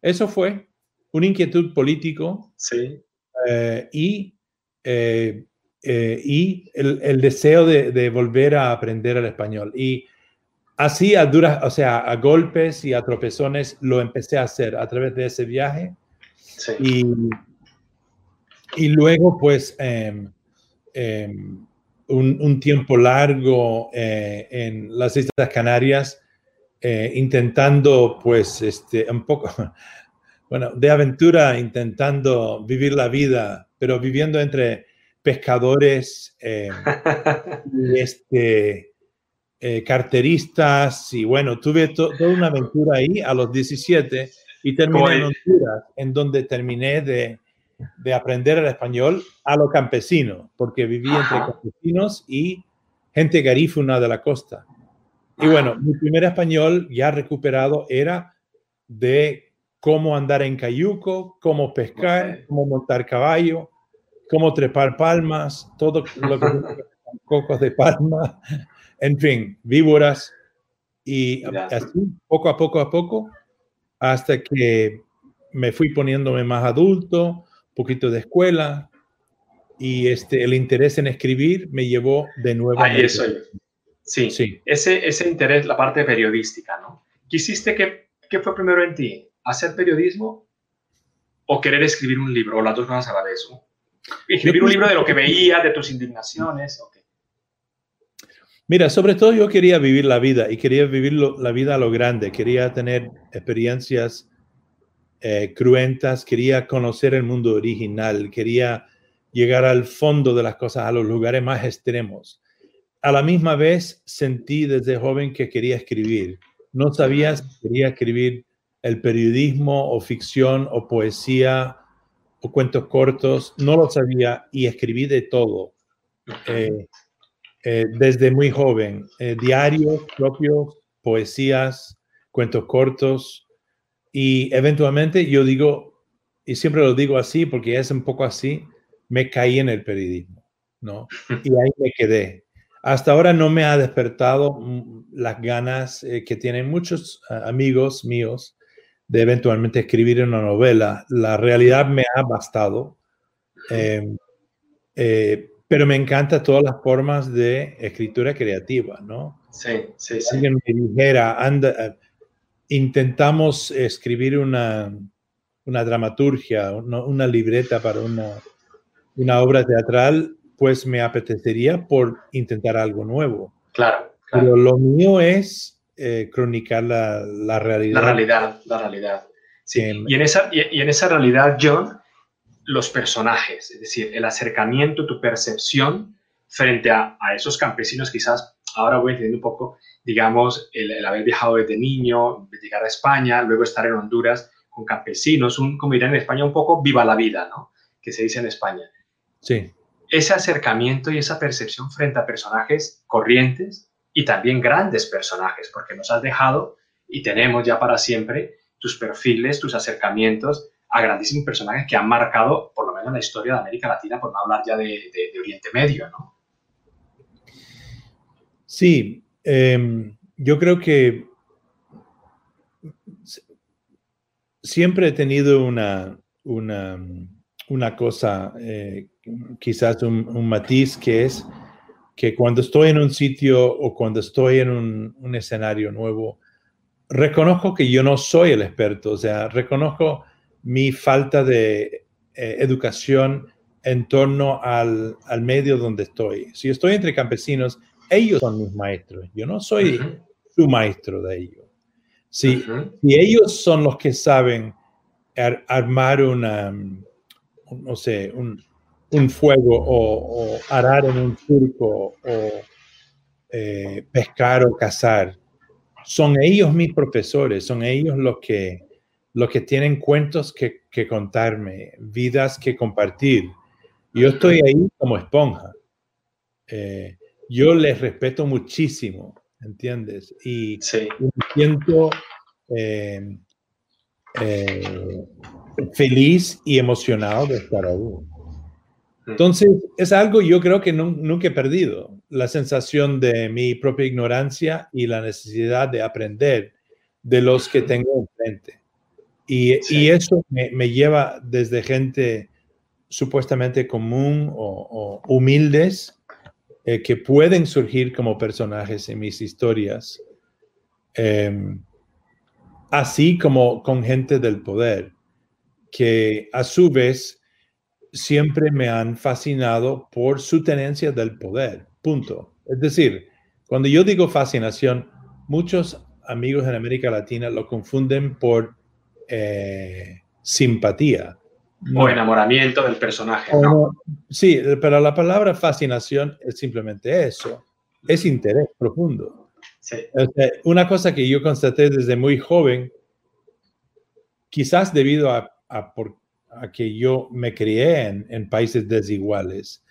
Eso fue una inquietud político sí. Eh, y, eh, eh, y el, el deseo de, de, volver a aprender el español. Y así a duras, o sea, a golpes y a tropezones lo empecé a hacer a través de ese viaje. Sí. Y, y luego, pues, eh, un, tiempo largo eh, en las Islas Canarias, eh, intentando, pues, este, un poco, bueno, de aventura, intentando vivir la vida, pero viviendo entre pescadores, eh, y este, carteristas, y bueno, tuve toda una aventura ahí a los 17 y terminé en Honduras, en donde terminé de de aprender el español a lo campesino, porque vivía entre campesinos y gente garífuna de la costa. Y bueno, mi primer español ya recuperado era de cómo andar en cayuco, cómo pescar, cómo montar caballo, cómo trepar palmas, todo lo que cocos de palma, en fin, víboras. Y así, poco a poco a poco, hasta que me fui poniéndome más adulto, un poquito de escuela, y este, el interés en escribir me llevó de nuevo. Ahí eso. Sí, sí. Ese, ese interés, la parte periodística, ¿no? ¿Quisiste que, qué fue primero en ti? ¿Hacer periodismo o querer escribir un libro? O las dos cosas a la vez. Escribir un libro de lo que veía, de tus indignaciones. Mira, sobre todo yo quería vivir la vida y quería vivir la vida a lo grande. Quería tener experiencias eh, cruentas, quería conocer el mundo original, quería llegar al fondo de las cosas, a los lugares más extremos. A la misma vez sentí desde joven que quería escribir. No sabía si quería escribir el periodismo o ficción o poesía o cuentos cortos, no lo sabía y escribí de todo. Eh, eh, desde muy joven, eh, diarios propios, poesías, cuentos cortos y eventualmente yo digo, y siempre lo digo así porque es un poco así, me caí en el periodismo, ¿no? Y ahí me quedé. Hasta ahora no me ha despertado mm, las ganas eh, que tienen muchos amigos míos de eventualmente escribir una novela. La realidad me ha bastado, em, eh, pero me encanta todas las formas de escritura creativa, ¿no? Sí, sí, sí. Alguien me dijera, anda, eh, intentamos escribir una, una dramaturgia, una libreta para una una obra teatral, pues me apetecería por intentar algo nuevo. Claro. Pero lo mío es eh, cronicar la, la, realidad. La realidad, la realidad. Sí. y, en esa, y, en esa realidad, John, los personajes, es decir, el acercamiento, tu percepción frente a, a esos campesinos, quizás ahora voy entendiendo un poco, digamos, el, el, haber viajado desde niño, llegar a España, luego estar en Honduras con campesinos, un, como dirán en España, un poco viva la vida, ¿no? Que se dice en España. Sí. Ese acercamiento y esa percepción frente a personajes corrientes y también grandes personajes, porque nos has dejado y tenemos ya para siempre tus perfiles, tus acercamientos a grandísimos personajes que han marcado por lo menos la historia de América Latina, por no hablar ya de, Oriente Medio, ¿no? Sí, em, yo creo que siempre he tenido una, una, una cosa eh, quizás un, matiz que es que cuando estoy en un sitio o cuando estoy en un, escenario nuevo, reconozco que yo no soy el experto, o sea, reconozco mi falta de eh, educación en torno al, medio donde estoy. Si estoy entre campesinos, ellos son mis maestros, yo no soy su maestro de ellos. Si, ellos son los que saben armar una, no sé, un, un fuego o, arar en un circo o eh, pescar o cazar. Son ellos mis profesores, son ellos los que, los que tienen cuentos que, contarme, vidas que compartir. Yo estoy ahí como esponja. Eh, yo les respeto muchísimo, ¿entiendes? Y, me siento eh, feliz y emocionado de estar ahí. Entonces, es algo yo creo que nunca he perdido, la sensación de mi propia ignorancia y la necesidad de aprender de los que tengo enfrente. Y, y eso me, lleva desde gente supuestamente común o, humildes eh, que pueden surgir como personajes en mis historias, em, así como con gente del poder, que a su vez siempre me han fascinado por su tenencia del poder, punto. Es decir, cuando yo digo fascinación, muchos amigos en América Latina lo confunden por eh, simpatía. O enamoramiento del personaje. sí, pero la palabra fascinación es simplemente eso, es interés profundo. una cosa que yo constaté desde muy joven, quizás debido a, a por, a que yo me crié en, países desiguales.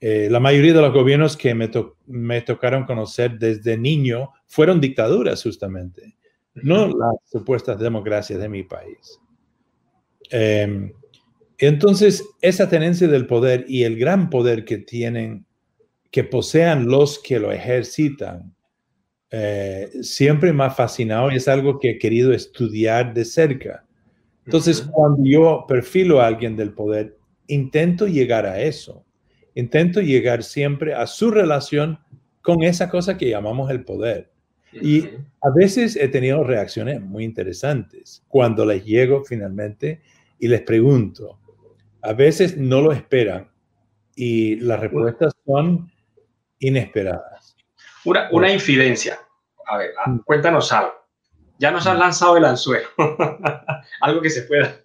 Eh, la mayoría de los gobiernos que me, me, tocaron conocer desde niño fueron dictaduras justamente, no las supuestas democracias de mi país. Em, entonces, esa tenencia del poder y el gran poder que tienen, que posean los que lo ejercitan, eh, siempre me ha fascinado y es algo que he querido estudiar de cerca Entonces, cuando yo perfilo a alguien del poder, intento llegar a eso. Intento llegar siempre a su relación con esa cosa que llamamos el poder. Y a veces he tenido reacciones muy interesantes cuando les llego finalmente y les pregunto. A veces no lo esperan y las respuestas son inesperadas. Una, una infidencia. A ver, ah, mm. cuéntanos algo. Ya nos han mm. lanzado el anzuelo. algo que se pueda.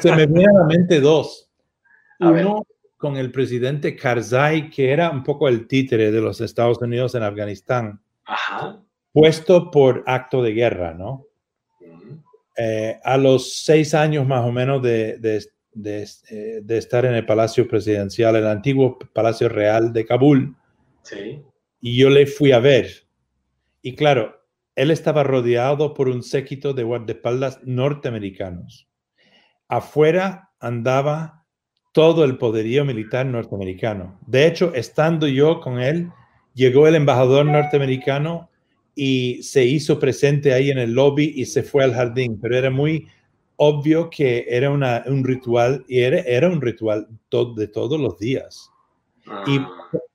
se me vienen a la mente dos. Uno con el presidente Karzai, que era un poco el títere de los Estados Unidos en Afganistán. Ajá puesto por acto de guerra, ¿no? Eh, a los seis años más o menos de, eh, de, estar en el Palacio Presidencial, el antiguo Palacio Real de Kabul, sí. y yo le fui a ver. Y claro, él estaba rodeado por un séquito de guardaespaldas norteamericanos. Afuera andaba todo el poderío militar norteamericano. De hecho, estando yo con él, llegó el embajador norteamericano y se hizo presente ahí en el lobby y se fue al jardín, pero era muy obvio que era un ritual y era, era un ritual de todos los días. Y ah.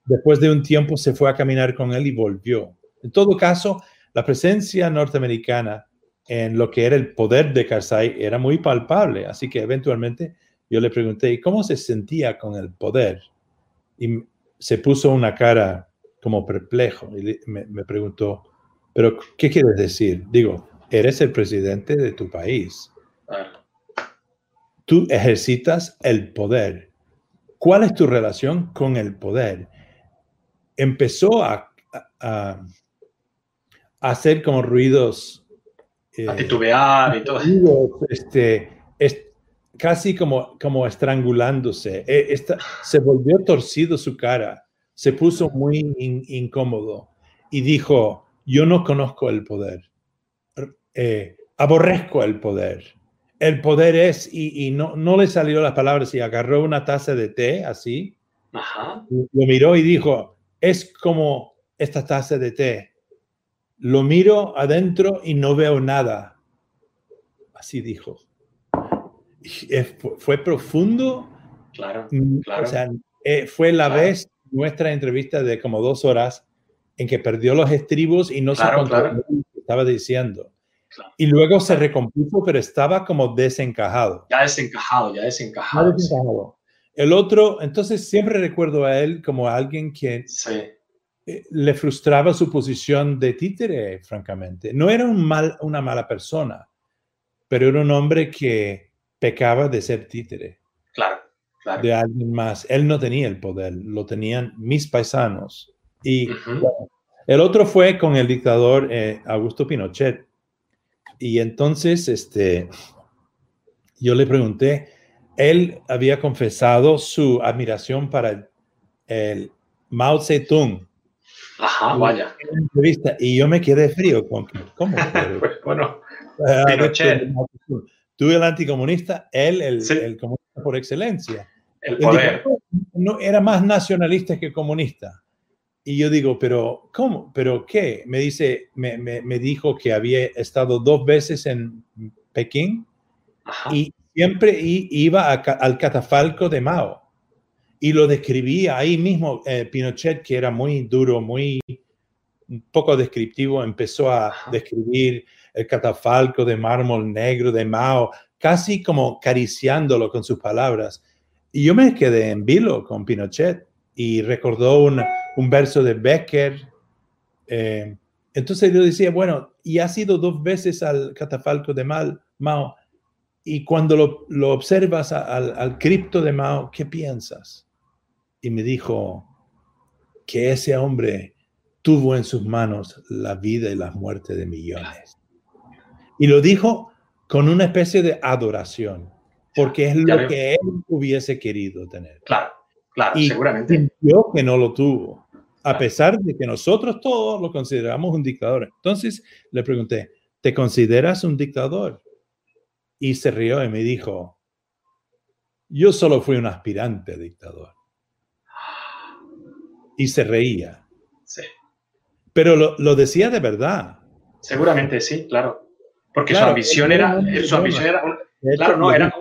después de un tiempo se fue a caminar con él y volvió. En todo caso, la presencia norteamericana en lo que era el poder de Karzai era muy palpable, así que eventualmente yo le pregunté, ¿cómo se sentía con el poder? Y se puso una cara como perplejo y me preguntó, pero, ¿qué quieres decir? Digo, eres el presidente de tu país. Tú ejercitas el poder. ¿Cuál es tu relación con el poder? Empezó a, hacer como ruidos. Eh, a titubear y todo. este, casi como, como estrangulándose. E, se volvió torcido su cara. Se puso muy incómodo y dijo, yo no conozco el poder, eh, aborrezco el poder. El poder es, y, no, no le salió las palabras, y agarró una taza de té así, lo miró y dijo, es como esta taza de té. Lo miro adentro y no veo nada. Así dijo. Fue profundo. Claro, mm, claro. O sea, eh, fue la vez nuestra entrevista de como dos horas en que perdió los estribos y no se controló lo que estaba diciendo. Y luego se recompuso, pero estaba como desencajado. Ya desencajado, ya desencajado. El otro, entonces siempre recuerdo a él como alguien que eh, le frustraba su posición de títere, francamente. No era un mal, una mala persona, pero era un hombre que pecaba de ser títere. Claro, claro. De alguien más. Él no tenía el poder, lo tenían mis paisanos. Y el otro fue con el dictador eh, Augusto Pinochet. Y entonces, este, yo le pregunté, él había confesado su admiración para el, Mao Zedong. Ajá, vaya. y yo me quedé frío. ¿Cómo? pues, bueno, ah, Pinochet. Tú el anticomunista, él el, el comunista por excelencia. El poder. no, era más nacionalista que comunista. Y yo digo, pero ¿cómo? ¿Pero qué? Me dice, me, me, dijo que había estado dos veces en Pekín y siempre iba al catafalco de Mao. Y lo describía ahí mismo. Eh, Pinochet, que era muy duro, muy poco descriptivo, empezó a describir el catafalco de mármol negro de Mao, casi como acariciándolo con sus palabras. Y yo me quedé en vilo con Pinochet y recordó una un verso de Becker. Eh, entonces yo decía, bueno, y ha sido dos veces al catafalco de Mal, Mao, y cuando lo, observas al, al cripto de Mao, ¿qué piensas? Y me dijo que ese hombre tuvo en sus manos la vida y la muerte de millones. Y lo dijo con una especie de adoración, porque es lo que él hubiese querido tener. Claro, claro, y seguramente. Yo que no lo tuvo a pesar de que nosotros todos lo consideramos un dictador. Entonces le pregunté, ¿te consideras un dictador? Y se rió y me dijo, yo solo fui un aspirante a dictador. Y se reía. Sí. Pero lo, decía de verdad. Seguramente sí, claro. Porque su ambición era, su ambición era claro, no, era...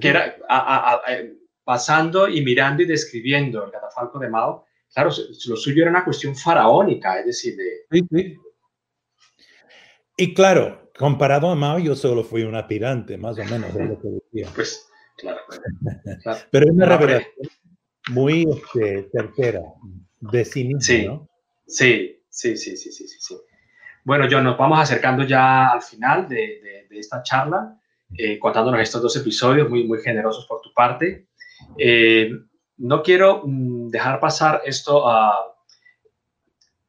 Que era pasando y mirando y describiendo el catafalco de Mao, claro, lo suyo era una cuestión faraónica, es decir, de... Sí, sí. Y claro, comparado a Mao, yo solo fui un aspirante, más o menos, de lo que decía. Pues, claro. Pero es una revelación muy este, tercera, de sí sí, ¿no? Sí, sí, sí, sí, sí, sí. Bueno, John, nos vamos acercando ya al final de, de, esta charla, eh, contándonos estos dos episodios muy, muy generosos por tu parte. Eh, no quiero mm, dejar pasar esto a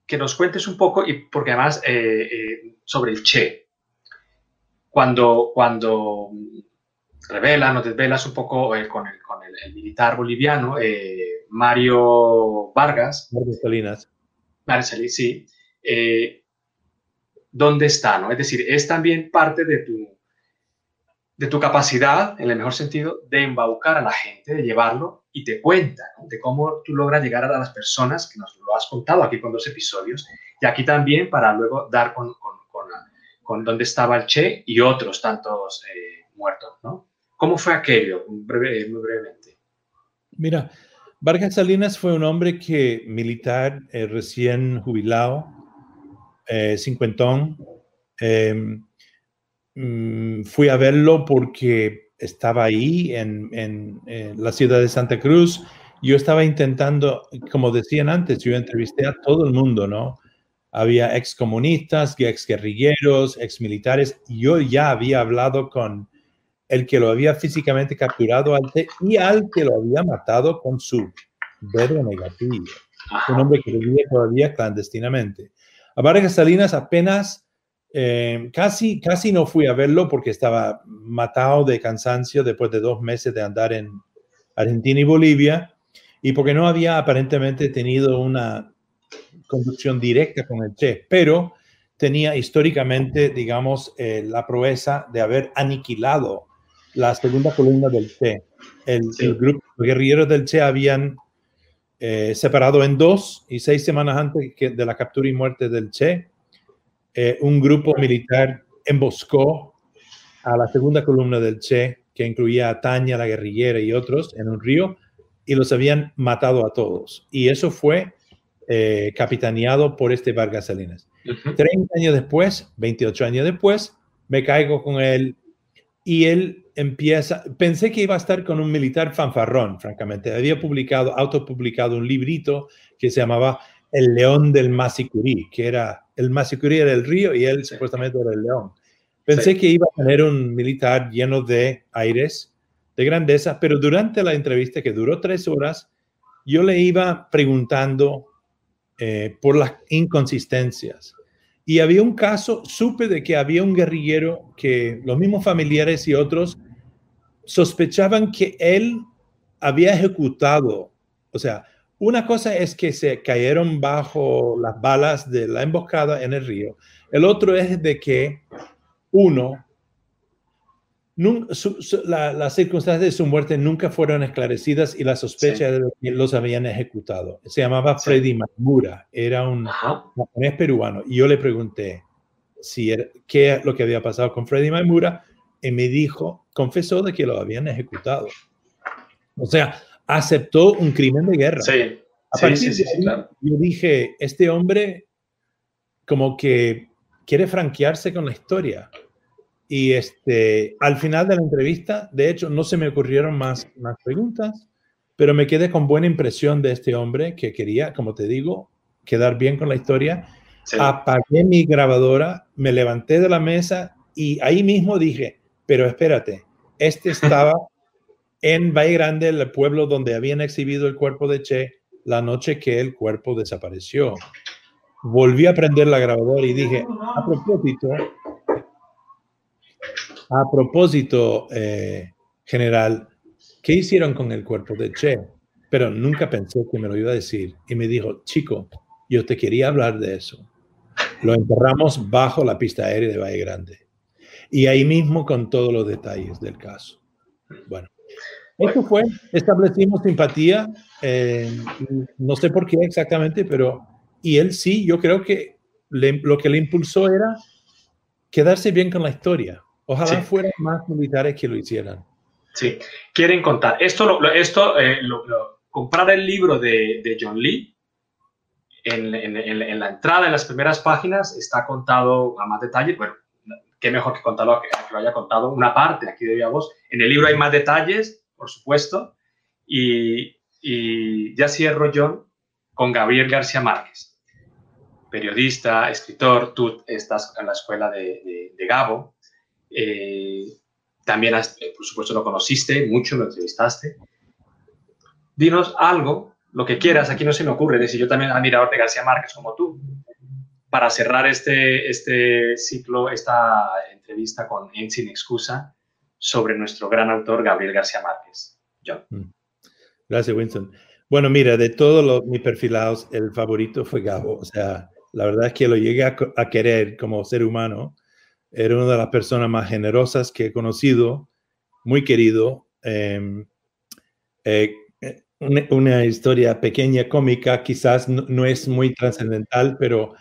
que nos cuentes un poco, y porque además eh, sobre el Che. Cuando, cuando revela, nos desvelas un poco con, el, con el, militar boliviano, Mario Vargas. Mario Salinas. Mario sí dónde está, ¿no? Es decir, es también parte de tu, de tu capacidad, en el mejor sentido, de embaucar a la gente, de llevarlo y te cuenta de cómo tú logras llegar a las personas, que nos lo has contado aquí con dos episodios, y aquí también para luego dar con, con, con, dónde estaba el Che y otros tantos eh, muertos, ¿no? ¿Cómo fue aquello, breve, muy brevemente? Mira, Vargas Salinas fue un hombre que militar eh, recién jubilado, eh, cincuentón. Mm, fui a verlo porque estaba ahí en, en, la ciudad de Santa Cruz. Yo estaba intentando, como decían antes, yo entrevisté a todo el mundo, ¿no? Había ex comunistas, ex guerrilleros, ex militares. Yo ya había hablado con el que lo había físicamente capturado y al que lo había matado con su dedo negativo. Un hombre que vivía todavía clandestinamente. A Vargas Salinas apenas, eh, casi, casi no fui a verlo porque estaba matado de cansancio después de dos meses de andar en Argentina y Bolivia y porque no había aparentemente tenido una conducción directa con el Che, pero tenía históricamente, digamos, eh, la proeza de haber aniquilado la segunda columna del Che. El, el grupo guerrilleros del Che habían eh, separado en dos y seis semanas antes de la captura y muerte del Che, eh, un grupo militar emboscó a la segunda columna del Che, que incluía a Taña, la guerrillera y otros, en un río, y los habían matado a todos. Y eso fue eh, capitaneado por este Vargas Salinas. 30 años después, 28 años después, me caigo con él y él empieza, pensé que iba a estar con un militar fanfarrón, francamente. Había publicado, autopublicado un librito que se llamaba El León del Masicurí, que era, el Masicurí era el río y él supuestamente era el león. Pensé que iba a tener un militar lleno de aires, de grandeza, pero durante la entrevista, que duró tres horas, yo le iba preguntando eh, por las inconsistencias y había un caso, supe de que había un guerrillero que los mismos familiares y otros sospechaban que él había ejecutado. O sea, una cosa es que se cayeron bajo las balas de la emboscada en el río. El otro es de que uno las circunstancias de su muerte nunca fueron esclarecidas y la sospecha de que los habían ejecutado. Se llamaba Freddy Magura, era un japonés peruano. Y yo le pregunté si qué es lo que había pasado con Freddy Magura y me dijo, confesó de que lo habían ejecutado. O sea, aceptó un crimen de guerra. Sí, sí, sí, Yo dije, este hombre como que quiere franquearse con la historia. Y este, al final de la entrevista, de hecho, no se me ocurrieron más, más preguntas, pero me quedé con buena impresión de este hombre que quería, como te digo, quedar bien con la historia. Apagué mi grabadora, me levanté de la mesa y ahí mismo dije, pero espérate, este estaba en Valle Grande, el pueblo donde habían exhibido el cuerpo de Che la noche que el cuerpo desapareció. Volví a prender la grabadora y dije, a propósito, a propósito, eh, general, ¿qué hicieron con el cuerpo de Che? Pero nunca pensé que me lo iba a decir. Y me dijo, chico, yo te quería hablar de eso. Lo enterramos bajo la pista aérea de Valle Grande. Y ahí mismo con todos los detalles del caso. Bueno, esto fue, establecimos simpatía, eh, no sé por qué exactamente, pero, y él sí, yo creo que lo que le impulsó era quedarse bien con la historia Ojalá fueran más militares que lo hicieran. Sí, quieren contar. Esto, esto eh, comprar el libro de, John Lee, en, la entrada, en las primeras páginas, está contado a más detalle. Bueno, qué mejor que contarlo que, lo haya contado una parte aquí de voz. En el libro hay más detalles, por supuesto. Y, ya cierro, John, con Gabriel García Márquez, periodista, escritor. Tú estás en la escuela de, Gabo. Eh, también, eh, por supuesto, lo conociste mucho, lo entrevistaste. Dinos algo, lo que quieras, aquí no se me ocurre, decir yo también admirador de García Márquez como tú, para cerrar este, este ciclo, esta entrevista con En Sin Excusa sobre nuestro gran autor Gabriel García Márquez. John. Mm. Gracias, Winston. Bueno, mira, de todos los, mis perfilados, el favorito fue Gabo. O sea, la verdad es que lo llegué a querer como ser humano era una de las personas más generosas que he conocido, muy querido. Em, eh, una, historia pequeña, cómica, quizás no, es muy trascendental, pero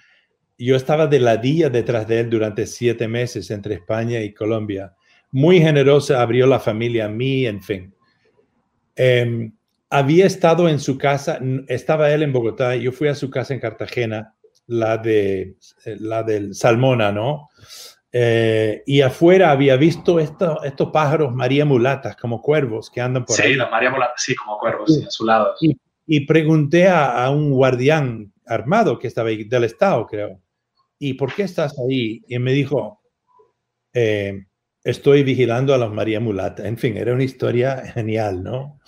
yo estaba de ladilla detrás de él durante siete meses entre España y Colombia. Muy generosa, abrió la familia a mí, en fin. Em, había estado en su casa, estaba él en Bogotá, yo fui a su casa en Cartagena, la, de, eh, la del Salmona, ¿no? Eh, y afuera había visto estos pájaros María Mulatas, como cuervos que andan por ahí. Sí, las María Mulatas, sí, como cuervos, a su lado. Y, pregunté a, un guardián armado que estaba ahí, del Estado, creo, ¿y por qué estás ahí? Y me dijo, eh, estoy vigilando a las María Mulatas. En fin, era una historia genial, ¿no?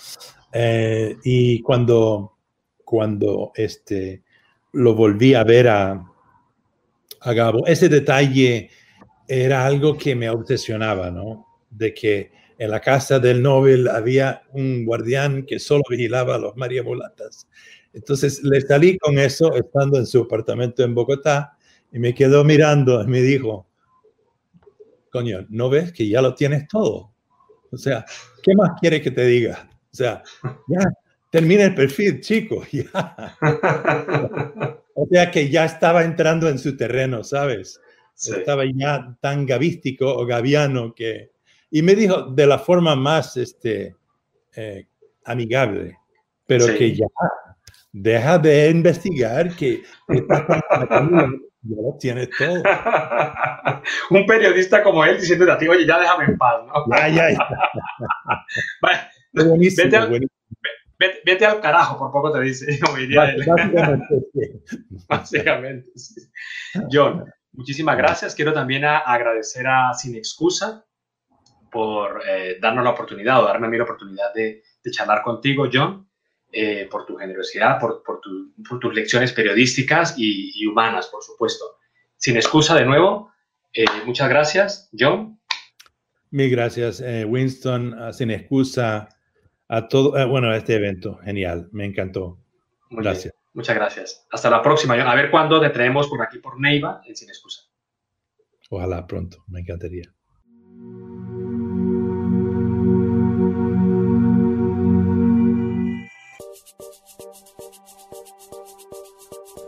Eh, y cuando, cuando este, lo volví a ver a, a Gabo, ese detalle era algo que me obsesionaba, ¿no? De que en la casa del Nobel había un guardián que solo vigilaba a los María Mulatas. Entonces le salí con eso estando en su apartamento en Bogotá y me quedó mirando y me dijo, coño, ¿no ves que ya lo tienes todo? O sea, ¿qué más quieres que te diga? O sea, ya, termina el perfil, chico, ya. O sea que ya estaba entrando en su terreno, ¿sabes? Estaba ya tan gavístico o gaviano que... Y me dijo de la forma más este, eh, amigable, pero que ya deja de investigar que ya lo tienes todo. Un periodista como él diciendo a ti, oye, ya déjame en paz, ¿no? Ya, ya, ya. vete, al, carajo, por poco te dice, Básicamente, sí. Básicamente, sí. John, Muchísimas gracias. Quiero también agradecer a Sin Excusa por eh, darnos la oportunidad o darme a mí la oportunidad de, charlar contigo, John, eh, por tu generosidad, por, tus lecciones periodísticas y, humanas, por supuesto. Sin excusa, de nuevo, eh, muchas gracias, John. Mil gracias, Winston, sin excusa a todo, bueno, a este evento, genial, me encantó. gracias. Muchas gracias. Hasta la próxima. A ver cuándo te traemos por aquí por Neiva en Sin Excusa. Ojalá pronto, me encantaría.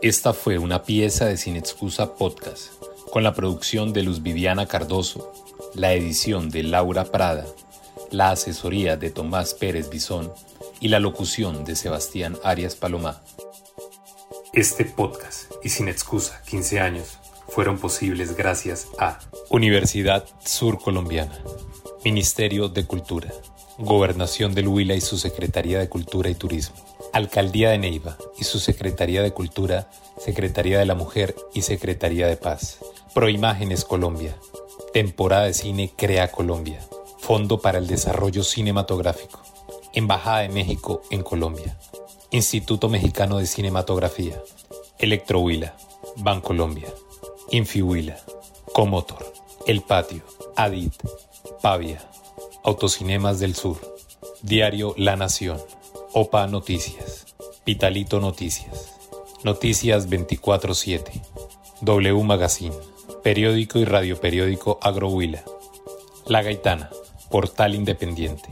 Esta fue una pieza de Sin Excusa Podcast, con la producción de Luz Viviana Cardoso, la edición de Laura Prada, la asesoría de Tomás Pérez Bisón y la locución de Sebastián Arias Palomá. Este podcast y sin excusa 15 años fueron posibles gracias a Universidad Sur Colombiana, Ministerio de Cultura, Gobernación del Huila y su Secretaría de Cultura y Turismo, Alcaldía de Neiva y su Secretaría de Cultura, Secretaría de la Mujer y Secretaría de Paz, Proimágenes Colombia, Temporada de Cine Crea Colombia, Fondo para el Desarrollo Cinematográfico, Embajada de México en Colombia. Instituto Mexicano de Cinematografía, Electrohuila, Bancolombia, Infihuila, Comotor, El Patio, Adit, Pavia, Autocinemas del Sur, Diario La Nación, OPA Noticias, Pitalito Noticias, Noticias 24-7, W Magazine, Periódico y Radioperiódico Agrohuila, La Gaitana, Portal Independiente,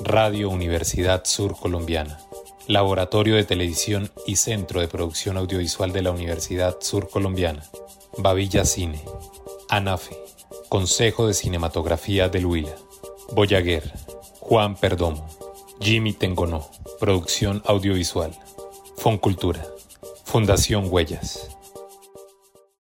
Radio Universidad Sur Colombiana. Laboratorio de Televisión y Centro de Producción Audiovisual de la Universidad Sur Colombiana, Bavilla Cine, ANAFE, Consejo de Cinematografía del Huila. Boyaguer, Juan Perdomo, Jimmy Tengonó, Producción Audiovisual, Foncultura, Fundación Huellas.